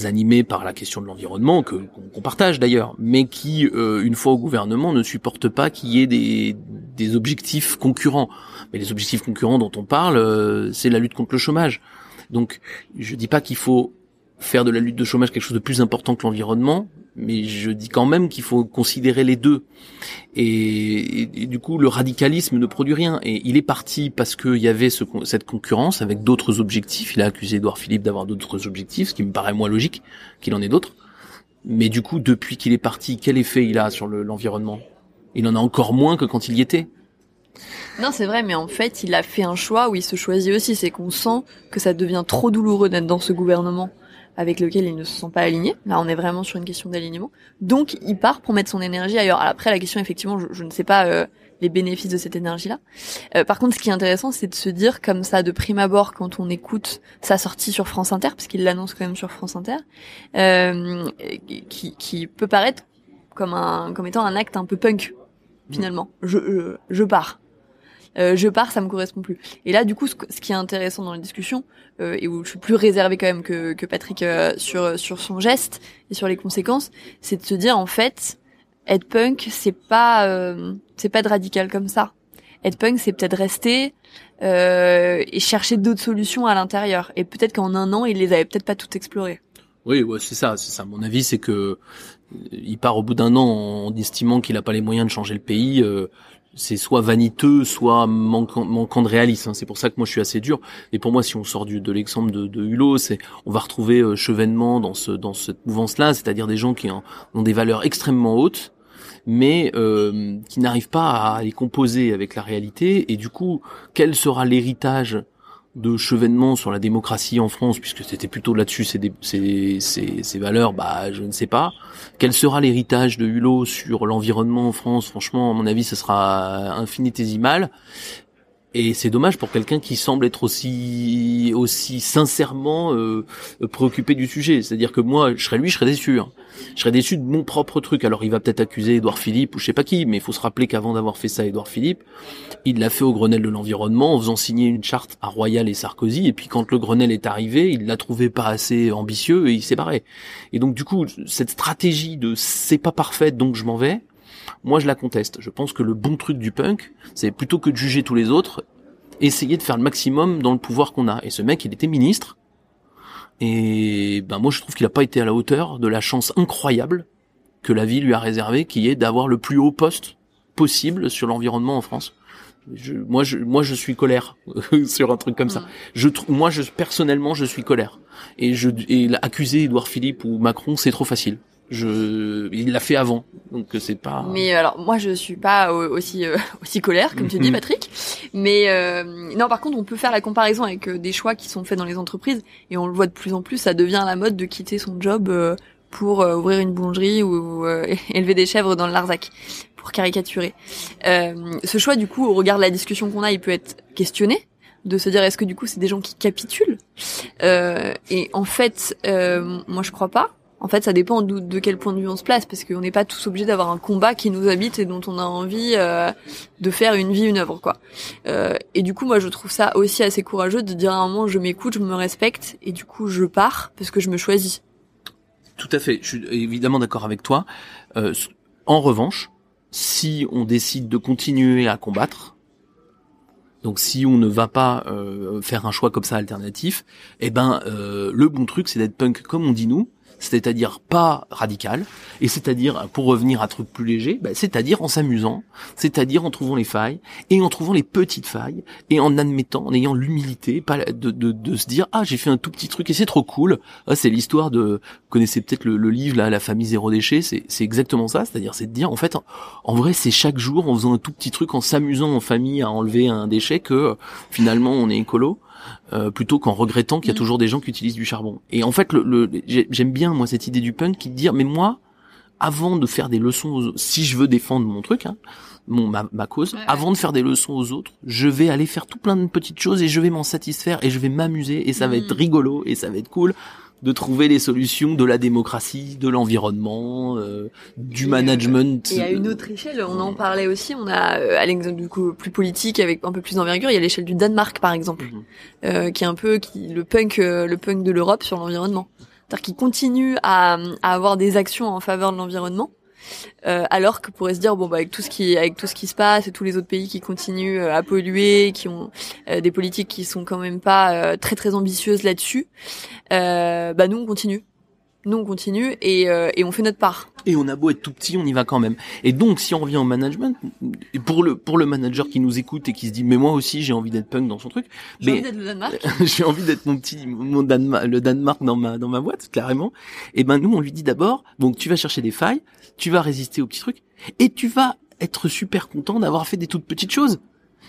animé par la question de l'environnement, que qu'on partage d'ailleurs, mais qui, euh, une fois au gouvernement, ne supporte pas qu'il y ait des, des objectifs concurrents. Mais les objectifs concurrents dont on parle, euh, c'est la lutte contre le chômage. Donc, je dis pas qu'il faut faire de la lutte de chômage quelque chose de plus important que l'environnement, mais je dis quand même qu'il faut considérer les deux. Et, du coup, le radicalisme ne produit rien. Et il est parti parce qu'il y avait cette concurrence avec d'autres objectifs. Il a accusé Édouard Philippe d'avoir d'autres objectifs, ce qui me paraît moins logique qu'il en ait d'autres. Mais du coup, depuis qu'il est parti, quel effet il a sur le- l'environnement? Il en a encore moins que quand il y était. Non, c'est vrai, mais en fait, il a fait un choix où il se choisit aussi. C'est qu'on sent que ça devient trop douloureux d'être dans ce gouvernement avec lequel il ne se sent pas aligné. Là, on est vraiment sur une question d'alignement. Donc, il part pour mettre son énergie ailleurs. Alors après, la question, effectivement, je, je ne sais pas euh, les bénéfices de cette énergie-là. Euh, par contre, ce qui est intéressant, c'est de se dire comme ça, de prime abord, quand on écoute sa sortie sur France Inter, parce qu'il l'annonce quand même sur France Inter, euh, qui, qui peut paraître comme un comme étant un acte un peu punk finalement. Je je, je pars. Euh, je pars, ça me correspond plus. Et là, du coup, ce, qui est intéressant dans la discussion, euh, et où je suis plus réservée quand même que, que Patrick euh, sur sur son geste et sur les conséquences, c'est de se dire en fait, être punk, c'est pas euh, c'est pas de radical comme ça. Être punk, c'est peut-être rester euh, et chercher d'autres solutions à l'intérieur. Et peut-être qu'en un an, il les avait peut-être pas toutes explorées. Oui, ouais, c'est ça, c'est ça. Mon avis, c'est que euh, il part au bout d'un an en estimant qu'il n'a pas les moyens de changer le pays. euh, c'est soit vaniteux, soit manquant, manquant de réalisme. hein. C'est pour ça que moi je suis assez dur. Et pour moi, si on sort du, de l'exemple de, Hulot, c'est on va retrouver euh, Chevènement dans ce dans cette mouvance-là, c'est-à-dire des gens qui ont, ont des valeurs extrêmement hautes, mais euh, qui n'arrivent pas à les composer avec la réalité. Et du coup, quel sera l'héritage de chevènement sur la démocratie en France, puisque c'était plutôt là-dessus ces, valeurs, bah je ne sais pas. Quel sera l'héritage de Hulot sur l'environnement en France? Franchement, à mon avis, ce sera infinitésimal. Et c'est dommage pour quelqu'un qui semble être aussi aussi sincèrement euh, préoccupé du sujet. C'est-à-dire que moi, je serais lui, je serais déçu. hein. Je serais déçu de mon propre truc. Alors il va peut-être accuser Édouard Philippe ou je sais pas qui, mais il faut se rappeler qu'avant d'avoir fait ça, Édouard Philippe, il l'a fait au Grenelle de l'environnement en faisant signer une charte à Royal et Sarkozy. Et puis quand le Grenelle est arrivé, il l'a trouvé pas assez ambitieux et il s'est barré. Et donc du coup, cette stratégie de c'est pas parfait, donc je m'en vais, moi je la conteste. Je pense que le bon truc du punk, c'est plutôt que de juger tous les autres, essayer de faire le maximum dans le pouvoir qu'on a. Et ce mec, il était ministre. Et ben moi je trouve qu'il a pas été à la hauteur de la chance incroyable que la vie lui a réservée, qui est d'avoir le plus haut poste possible sur l'environnement en France. Je, moi, je, moi, je suis colère [LAUGHS] sur un truc comme ça. Mm. Je, moi, je personnellement, je suis colère. Et je, et accuser Édouard Philippe ou Macron, c'est trop facile. Je, il l'a fait avant, donc c'est pas. Mais euh, alors moi je suis pas au- aussi euh, [LAUGHS] aussi colère comme tu dis. [LAUGHS] Patrick, mais euh, non par contre on peut faire la comparaison avec euh, des choix qui sont faits dans les entreprises et on le voit de plus en plus ça devient la mode de quitter son job euh, pour ouvrir une boulangerie ou euh, [LAUGHS] élever des chèvres dans le Larzac pour caricaturer. Euh, ce choix du coup au regard de la discussion qu'on a il peut être questionné de se dire est-ce que du coup c'est des gens qui capitulent? Euh, et en fait euh, moi je crois pas en fait, ça dépend de, quel point de vue on se place, parce qu'on n'est pas tous obligés d'avoir un combat qui nous habite et dont on a envie euh, de faire une vie, une œuvre, quoi. Euh, et du coup, moi, je trouve ça aussi assez courageux de dire à un moment, je m'écoute, je me respecte, et du coup, je pars parce que je me choisis. Tout à fait. Je suis évidemment d'accord avec toi. Euh, en revanche, si on décide de continuer à combattre, donc si on ne va pas euh, faire un choix comme ça alternatif, eh ben euh, le bon truc c'est d'être punk comme on dit nous, c'est-à-dire pas radical, et c'est-à-dire pour revenir à truc plus léger, bah, c'est-à-dire en s'amusant, c'est-à-dire en trouvant les failles et en trouvant les petites failles et en admettant, en ayant l'humilité, pas de, de, de se dire ah j'ai fait un tout petit truc et c'est trop cool. Ah, c'est l'histoire de, vous connaissez peut-être le, le livre là, la famille zéro déchet, c'est c'est exactement ça, c'est-à-dire c'est de dire en fait en, vrai c'est chaque jour en faisant un tout petit truc, en s'amusant en famille à enlever un déchet que finalement on est écolo. Euh, plutôt qu'en regrettant qu'il y a Mm. toujours des gens qui utilisent du charbon. Et en fait, le, le- j'ai- j'aime bien moi cette idée du punk qui de dire mais moi, avant de faire des leçons, aux, si je veux défendre mon truc, hein, mon ma, ma cause, Ouais, ouais. avant de faire des leçons aux autres, je vais aller faire tout plein de petites choses et je vais m'en satisfaire et je vais m'amuser et ça va Mm. être rigolo et ça va être cool de trouver les solutions de la démocratie, de l'environnement, euh, du euh, management. Et à une autre échelle, on en parlait aussi, on a, euh, à l'exemple du coup plus politique, avec un peu plus d'envergure, il y a l'échelle du Danemark, par exemple. Mhm. euh, qui est un peu qui, le punk euh, le punk de l'Europe sur l'environnement. C'est-à-dire qu'il continue à, à avoir des actions en faveur de l'environnement, euh, alors que pourrait se dire bon bah avec tout ce qui avec tout ce qui se passe et tous les autres pays qui continuent euh, à polluer, qui ont euh, des politiques qui sont quand même pas euh, très très ambitieuses là-dessus, euh, bah nous on continue. Nous on continue et, euh, et on fait notre part. Et on a beau être tout petit, on y va quand même. Et donc, si on revient au management, pour le pour le manager qui nous écoute et qui se dit mais moi aussi j'ai envie d'être punk dans son truc, J'ai envie d'être le Danemark. [LAUGHS] j'ai envie d'être mon petit mon Danemark, le Danemark dans ma dans ma boîte carrément. Et ben nous on lui dit d'abord donc tu vas chercher des failles, tu vas résister aux petits trucs et tu vas être super content d'avoir fait des toutes petites choses.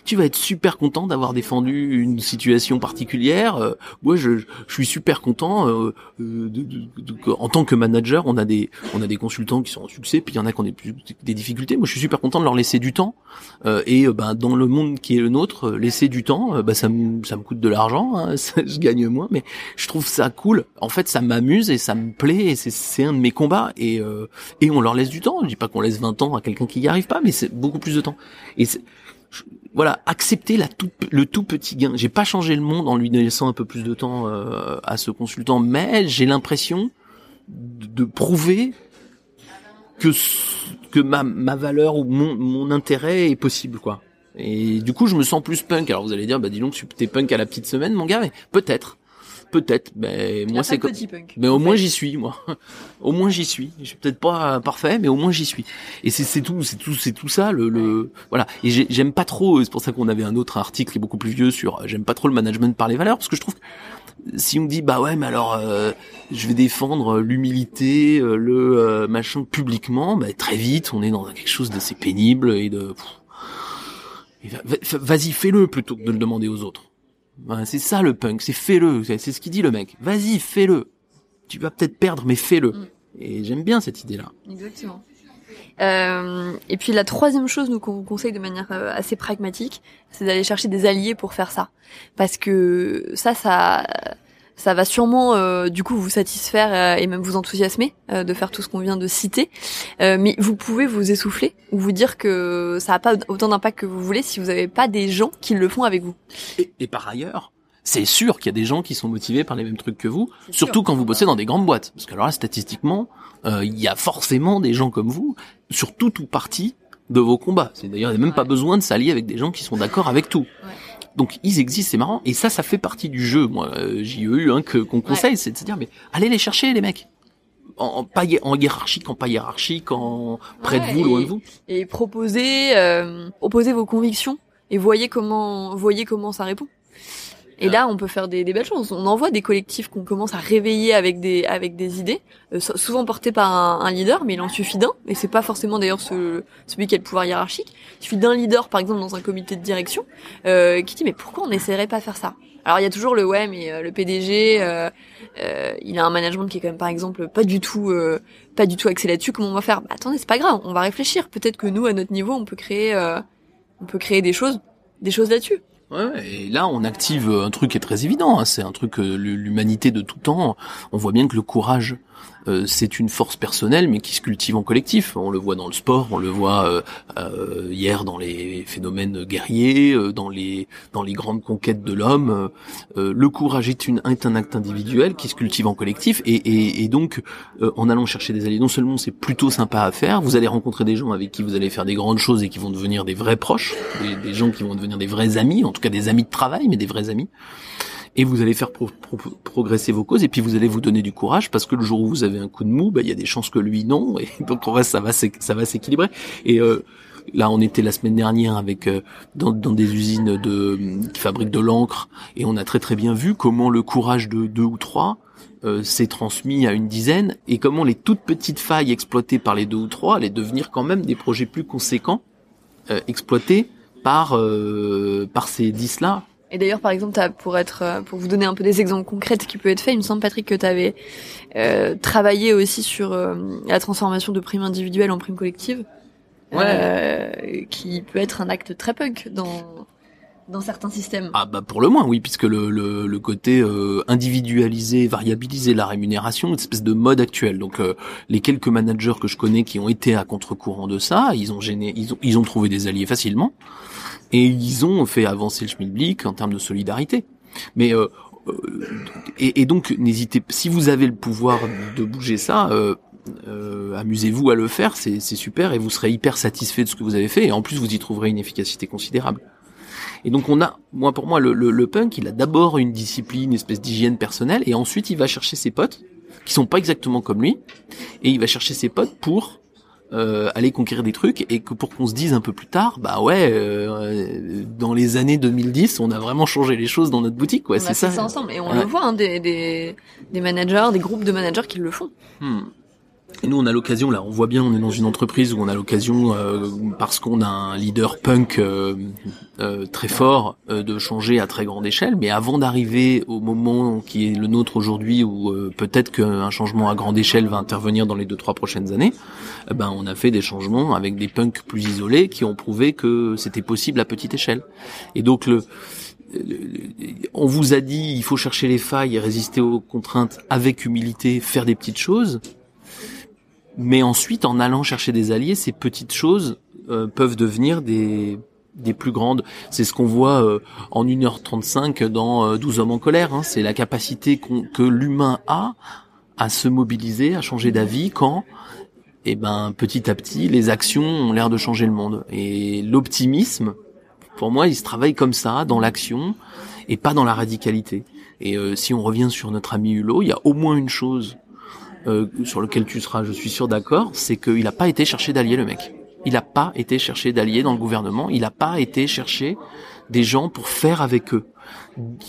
Tu vas être super content d'avoir défendu une situation particulière. Euh, moi, je, je suis super content. euh, euh, de, de- de- en tant que manager, on a des on a des consultants qui sont en succès, puis il y en a qui ont des, des difficultés. Moi, je suis super content de leur laisser du temps. Euh, et euh, ben dans le monde qui est le nôtre, euh, laisser du temps, bah, ça me ça me coûte de l'argent, hein, [LAUGHS] je gagne moins, mais je trouve ça cool. En fait, ça m'amuse et ça me plaît. Et c'est c'est un de mes combats. Et et on leur laisse du temps. Je dis pas qu'on laisse 20 ans à quelqu'un qui y arrive pas, mais c'est beaucoup plus de temps. Et voilà, accepter la toute, le tout petit gain. J'ai pas changé le monde en lui laissant un peu plus de temps euh, à ce consultant, mais j'ai l'impression de, de prouver que que ma, ma valeur ou mon, mon intérêt est possible, quoi. Et du coup, je me sens plus punk. Alors vous allez dire, bah dis donc, t'es punk à la petite semaine, mon gars. Mais peut-être, peut-être. Mais moi, c'est comme. Mais au moins j'y suis, moi. [LAUGHS] au moins j'y suis. Je suis peut-être pas euh, parfait, mais au moins j'y suis. Et c'est c'est tout, c'est tout, c'est tout ça. Le, le voilà. Et j'ai- j'aime pas trop. C'est pour ça qu'on avait un autre article qui est beaucoup plus vieux sur. euh, J'aime pas trop le management par les valeurs parce que je trouve que si on me dit bah ouais, mais alors euh, je vais défendre l'humilité, euh, le euh, machin publiquement, bah très vite on est dans quelque chose d'assez pénible et de. Vas-y, fais-le plutôt que de le demander aux autres. Voilà, c'est ça le punk, c'est fais-le, c'est c'est ce qu'il dit le mec. Vas-y, fais-le. Tu vas peut-être perdre, mais fais-le. Mm. Et j'aime bien cette idée-là. Exactement. Euh, et puis la troisième chose nous qu'on conseille de manière euh, assez pragmatique, c'est d'aller chercher des alliés pour faire ça, parce que ça, ça, ça va sûrement euh, du coup vous satisfaire euh, et même vous enthousiasmer euh, de faire tout ce qu'on vient de citer, Euh, mais vous pouvez vous essouffler ou vous dire que ça n'a pas autant d'impact que vous voulez si vous n'avez pas des gens qui le font avec vous. Et, et par ailleurs, c'est sûr qu'il y a des gens qui sont motivés par les mêmes trucs que vous, surtout sûr. quand vous bossez dans des grandes boîtes. Parce que alors là, statistiquement, euh, il y a forcément des gens comme vous sur tout ou partie de vos combats. C'est d'ailleurs, il n'y a même pas besoin de s'allier avec des gens qui sont d'accord avec tout. Ouais. Donc ils existent, c'est marrant. Et ça, ça fait partie du jeu. Moi, euh, j'y ai eu un que qu'on conseille, c'est de se dire, mais allez les chercher les mecs. En, en, pas en hiérarchique, en pas hiérarchique, en près Ouais, de vous, loin et- de vous. et proposez, euh, opposez vos convictions et voyez comment, voyez comment ça répond. Et là, on peut faire des, des belles choses. On envoie des collectifs qu'on commence à réveiller avec des avec des idées, euh, so- souvent portées par un, un leader, mais il en suffit d'un. Et c'est pas forcément d'ailleurs ce, celui qui a le pouvoir hiérarchique. Il suffit d'un leader, par exemple, dans un comité de direction, euh, qui dit mais pourquoi on n'essaierait pas faire ça? Alors il y a toujours le ouais, mais euh, le PDG, euh, euh, il a un management qui est quand même par exemple pas du tout euh, pas du tout axé là-dessus. Comment on va faire? Bah, Attendez, c'est pas grave, on va réfléchir. Peut-être que nous, à notre niveau, on peut créer euh, on peut créer des choses, des choses là-dessus. Ouais, et là, on active un truc qui est très évident. hein, c'est un truc que l'humanité de tout temps. On voit bien que le courage, euh, c'est une force personnelle, mais qui se cultive en collectif. On le voit dans le sport, on le voit euh, euh, hier dans les phénomènes guerriers, euh, dans les dans les grandes conquêtes de l'homme. Le courage est, une, est un acte individuel qui se cultive en collectif, et, et, et donc en allant chercher des alliés, non seulement c'est plutôt sympa à faire, vous allez rencontrer des gens avec qui vous allez faire des grandes choses et qui vont devenir des vrais proches, des, des gens qui vont devenir des vrais amis, en tout cas des amis de travail, mais des vrais amis. Et vous allez faire pro- pro- progresser vos causes, et puis vous allez vous donner du courage, parce que le jour où vous avez un coup de mou, bah, il y a des chances que lui non, et [LAUGHS] donc on va, ça va, ça va s'équilibrer. Et euh, là, on était la semaine dernière avec euh, dans, dans des usines de qui fabriquent de l'encre, et on a très très bien vu comment le courage de deux ou trois euh, s'est transmis à une dizaine, et comment les toutes petites failles exploitées par les deux ou trois allaient devenir quand même des projets plus conséquents euh, exploités par euh, par ces dix là. Et d'ailleurs, par exemple, t'as- pour être, euh, pour vous donner un peu des exemples concrets de ce qui peut être fait, il me semble Patrick que tu avais travaillé aussi sur euh, la transformation de primes individuelles en primes collectives, euh, qui peut être un acte très punk dans dans certains systèmes. Ah bah pour le moins oui puisque le le, le côté euh, individualiser, variabiliser la rémunération, une espèce de mode actuel. Donc euh, les quelques managers que je connais qui ont été à contre-courant de ça, ils ont gêné, ils ont ils ont trouvé des alliés facilement et ils ont fait avancer le schmilblick en termes de solidarité. Mais euh, euh, et, et donc n'hésitez si vous avez le pouvoir de bouger ça. Euh, euh, amusez-vous à le faire, c'est super et vous serez hyper satisfait de ce que vous avez fait et en plus vous y trouverez une efficacité considérable. Et donc on a, moi pour moi, le, le, le punk, il a d'abord une discipline, une espèce d'hygiène personnelle, et ensuite il va chercher ses potes qui sont pas exactement comme lui, et il va chercher ses potes pour euh, aller conquérir des trucs, et que pour qu'on se dise un peu plus tard, bah ouais, euh, dans les années 2010, on a vraiment changé les choses dans notre boutique, ouais, a c'est ça. ça ensemble et on Ouais. le voit hein, des, des des managers, des groupes de managers qui le font. Hmm. Nous, on a l'occasion, là, on voit bien, on est dans une entreprise où on a l'occasion, euh, parce qu'on a un leader punk euh, euh, très fort, de changer à très grande échelle. Mais avant d'arriver au moment qui est le nôtre aujourd'hui, où peut-être qu'un changement à grande échelle va intervenir dans les deux trois prochaines années, eh ben, on a fait des changements avec des punks plus isolés qui ont prouvé que c'était possible à petite échelle. Et donc le on vous a dit il faut chercher les failles et résister aux contraintes avec humilité, faire des petites choses. Mais ensuite, en allant chercher des alliés, ces petites choses euh, peuvent devenir des des plus grandes. C'est ce qu'on voit euh, en 1h35 dans euh, 12 hommes en colère. hein. C'est la capacité que l'humain a à se mobiliser, à changer d'avis quand, eh ben, petit à petit, les actions ont l'air de changer le monde. Et l'optimisme, pour moi, il se travaille comme ça, dans l'action, et pas dans la radicalité. Et euh, si on revient sur notre ami Hulot, il y a au moins une chose euh, sur lequel tu seras, je suis sûr, d'accord, c'est qu'il n'a pas été chercher d'alliés, le mec. Il n'a pas été chercher d'alliés dans le gouvernement. Il n'a pas été chercher des gens pour faire avec eux.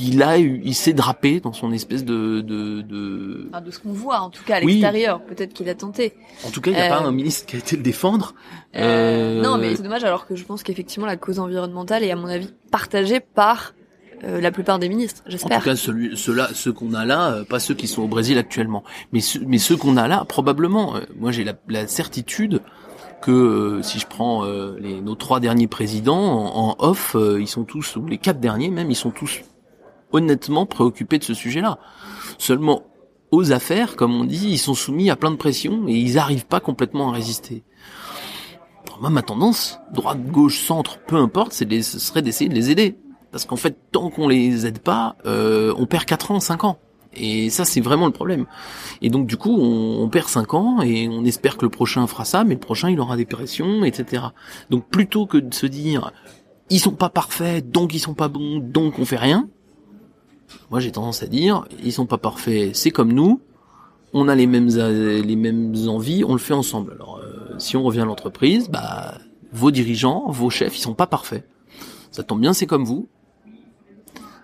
Il a eu, il s'est drapé dans son espèce de, de, de... Enfin, de ce qu'on voit en tout cas à Oui. l'extérieur, peut-être qu'il a tenté. En tout cas, il n'y a Euh, pas un ministre qui a été le défendre. Euh, Euh, Non, mais c'est dommage alors que je pense qu'effectivement la cause environnementale est à mon avis partagée par euh, la plupart des ministres, En j'espère. tout cas, celui, ceux-là, ceux qu'on a là, euh, pas ceux qui sont au Brésil actuellement, mais ceux, mais ceux qu'on a là, probablement. euh, moi, j'ai la, la certitude que euh, si je prends euh, les, nos trois derniers présidents en, en off, euh, ils sont tous, ou les quatre derniers même, ils sont tous honnêtement préoccupés de ce sujet-là. Seulement, aux affaires, comme on dit, ils sont soumis à plein de pression et ils n'arrivent pas complètement à résister. Moi, ma tendance, droite, gauche, centre, peu importe, c'est ce serait d'essayer de les aider. Parce qu'en fait, tant qu'on les aide pas, euh, on perd 4 ans, 5 ans. Et ça, c'est vraiment le problème. Et donc, du coup, on, perd 5 ans et on espère que le prochain fera ça, mais le prochain, il aura des pressions, etc. Donc, plutôt que de se dire, ils sont pas parfaits, donc ils sont pas bons, donc on fait rien. Moi, j'ai tendance à dire, ils sont pas parfaits, c'est comme nous. On a les mêmes les mêmes envies, on le fait ensemble. Alors, euh, si on revient à l'entreprise, bah, vos dirigeants, vos chefs, ils sont pas parfaits. Ça tombe bien, c'est comme vous.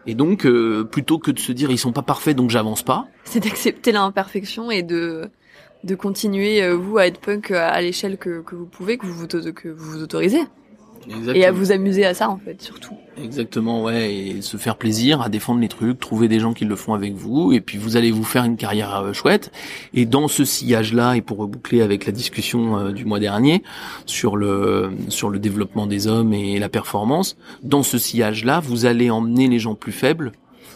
Et donc, euh, plutôt que de se dire ils sont pas parfaits, donc j'avance pas. C'est d'accepter l'imperfection et de de continuer euh, vous à être punk à l'échelle que, que vous pouvez, que vous que vous, vous autorisez. Exactement. Et à vous amuser à ça en fait, surtout. Exactement, ouais, et se faire plaisir, à défendre les trucs, trouver des gens qui le font avec vous, et puis vous allez vous faire une carrière euh, chouette. Et dans ce sillage-là, et pour reboucler avec la discussion euh, du mois dernier sur le sur le développement des hommes et la performance, dans ce sillage-là, vous allez emmener les gens plus faibles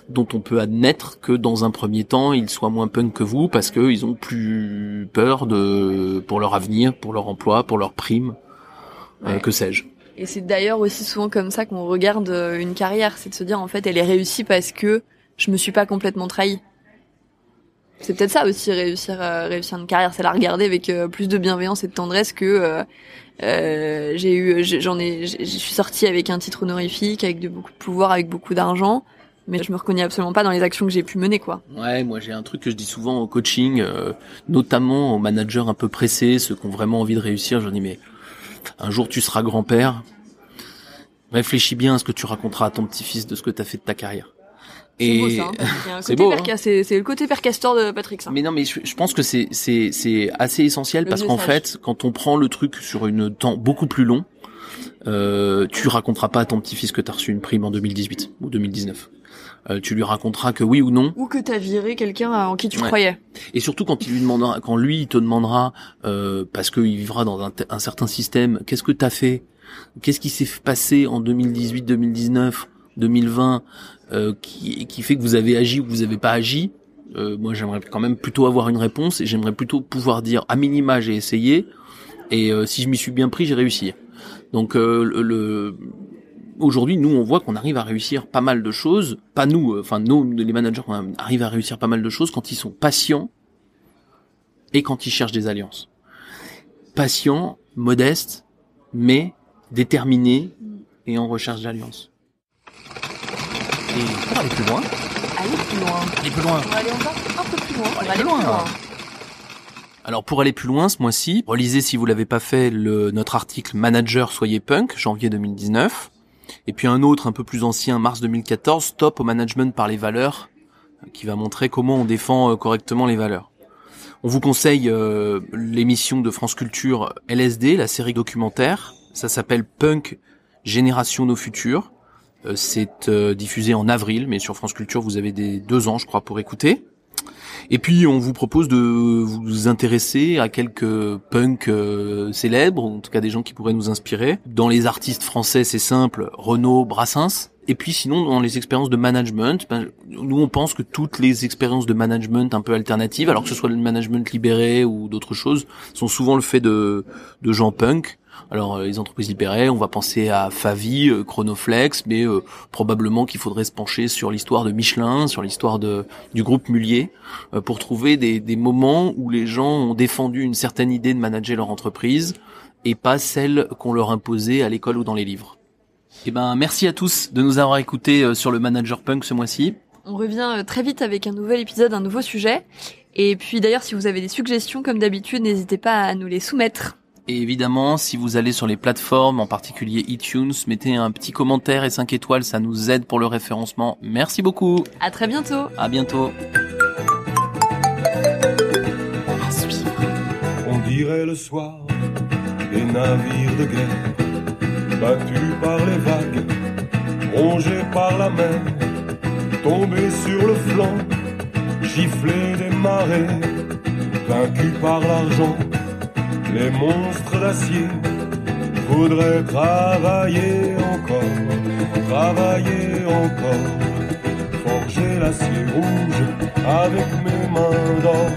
dont on peut admettre que dans un premier temps ils soient moins punk que vous parce qu'ils ont plus peur de pour leur avenir, pour leur emploi, pour leur prime, euh, que sais-je. Et c'est d'ailleurs aussi souvent comme ça qu'on regarde euh, une carrière, c'est de se dire en fait elle est réussie parce que je me suis pas complètement trahi. C'est peut-être ça aussi réussir euh, réussir une carrière, c'est la regarder avec euh, plus de bienveillance et de tendresse que euh, j'ai eu j'en ai je suis sortie avec un titre honorifique, avec de beaucoup de pouvoir, avec beaucoup d'argent mais je me reconnais absolument pas dans les actions que j'ai pu mener quoi. Ouais, moi j'ai un truc que je dis souvent au coaching, euh, notamment aux managers un peu pressés, ceux qui ont vraiment envie de réussir, je dis mais un jour tu seras grand-père. Réfléchis bien à ce que tu raconteras à ton petit-fils de ce que tu as fait de ta carrière. Et [LAUGHS] c'est beau, hein. c'est le côté père castor de Patrick. Ça. Mais non, mais je, je pense que c'est c'est c'est assez essentiel le parce qu'en fait, quand on prend le truc sur une temps beaucoup plus long, euh, tu raconteras pas à ton petit-fils que tu as reçu une prime en 2018 ou 2019. Euh, tu lui raconteras que oui ou non. Ou que t'as viré quelqu'un en qui tu ouais. croyais. Et surtout quand il lui demandera, quand lui il te demandera, euh, parce qu'il vivra dans un, un certain système, qu'est-ce que t'as fait, qu'est-ce qui s'est passé en 2018, 2019, 2020, euh, qui, qui fait que vous avez agi ou que vous avez pas agi? Euh, moi j'aimerais quand même plutôt avoir une réponse et j'aimerais plutôt pouvoir dire à minima j'ai essayé et euh, si je m'y suis bien pris j'ai réussi. Donc euh, le, le aujourd'hui, nous, on voit qu'on arrive à réussir pas mal de choses. Pas nous, euh, enfin, nous, les managers, on arrive à réussir pas mal de choses quand ils sont patients et quand ils cherchent des alliances. Patients, modestes, mais déterminés et en recherche d'alliances. Et pour aller plus loin. Aller plus loin. Aller plus loin. On va aller encore un peu plus loin. On va aller, plus loin. loin. Alors pour aller plus loin ce mois-ci, relisez si vous l'avez pas fait le, notre article Manager soyez punk, janvier 2019. Et puis un autre un peu plus ancien, mars 2014, Stop au management par les valeurs, qui va montrer comment on défend correctement les valeurs. On vous conseille euh, l'émission de France Culture LSD, la série documentaire. Ça s'appelle Punk Génération Nos Futurs. Euh, c'est euh, diffusé en avril, mais sur France Culture, vous avez des deux ans, je crois, pour écouter. Et puis on vous propose de vous intéresser à quelques punks euh, célèbres, en tout cas des gens qui pourraient nous inspirer. Dans les artistes français, c'est simple, Renaud, Brassens. Et puis sinon, dans les expériences de management, ben, nous on pense que toutes les expériences de management un peu alternatives, alors que ce soit le management libéré ou d'autres choses, sont souvent le fait de, de gens punk. Alors euh, les entreprises libérées, on va penser à Favi, euh, Chronoflex, mais euh, probablement qu'il faudrait se pencher sur l'histoire de Michelin, sur l'histoire de du groupe Mullier, pour trouver des, des moments où les gens ont défendu une certaine idée de manager leur entreprise et pas celle qu'on leur imposait à l'école ou dans les livres. Eh ben merci à tous de nous avoir écoutés sur le Manager Punk ce mois-ci. On revient très vite avec un nouvel épisode, un nouveau sujet. Et puis d'ailleurs, si vous avez des suggestions, comme d'habitude, n'hésitez pas à nous les soumettre. Et évidemment, si vous allez sur les plateformes, en particulier iTunes, mettez un petit commentaire et 5 étoiles, ça nous aide pour le référencement. Merci beaucoup. À très bientôt. À bientôt. À suivre. On dirait le soir des navires de guerre, battus par les vagues, rongés par la mer, tombés sur le flanc, giflés des marées, vaincus par l'argent les monstres d'acier voudraient travailler encore, travailler encore, forger l'acier rouge avec mes mains d'or,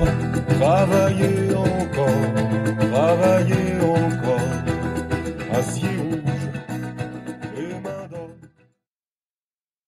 travailler encore, travailler encore, acier rouge.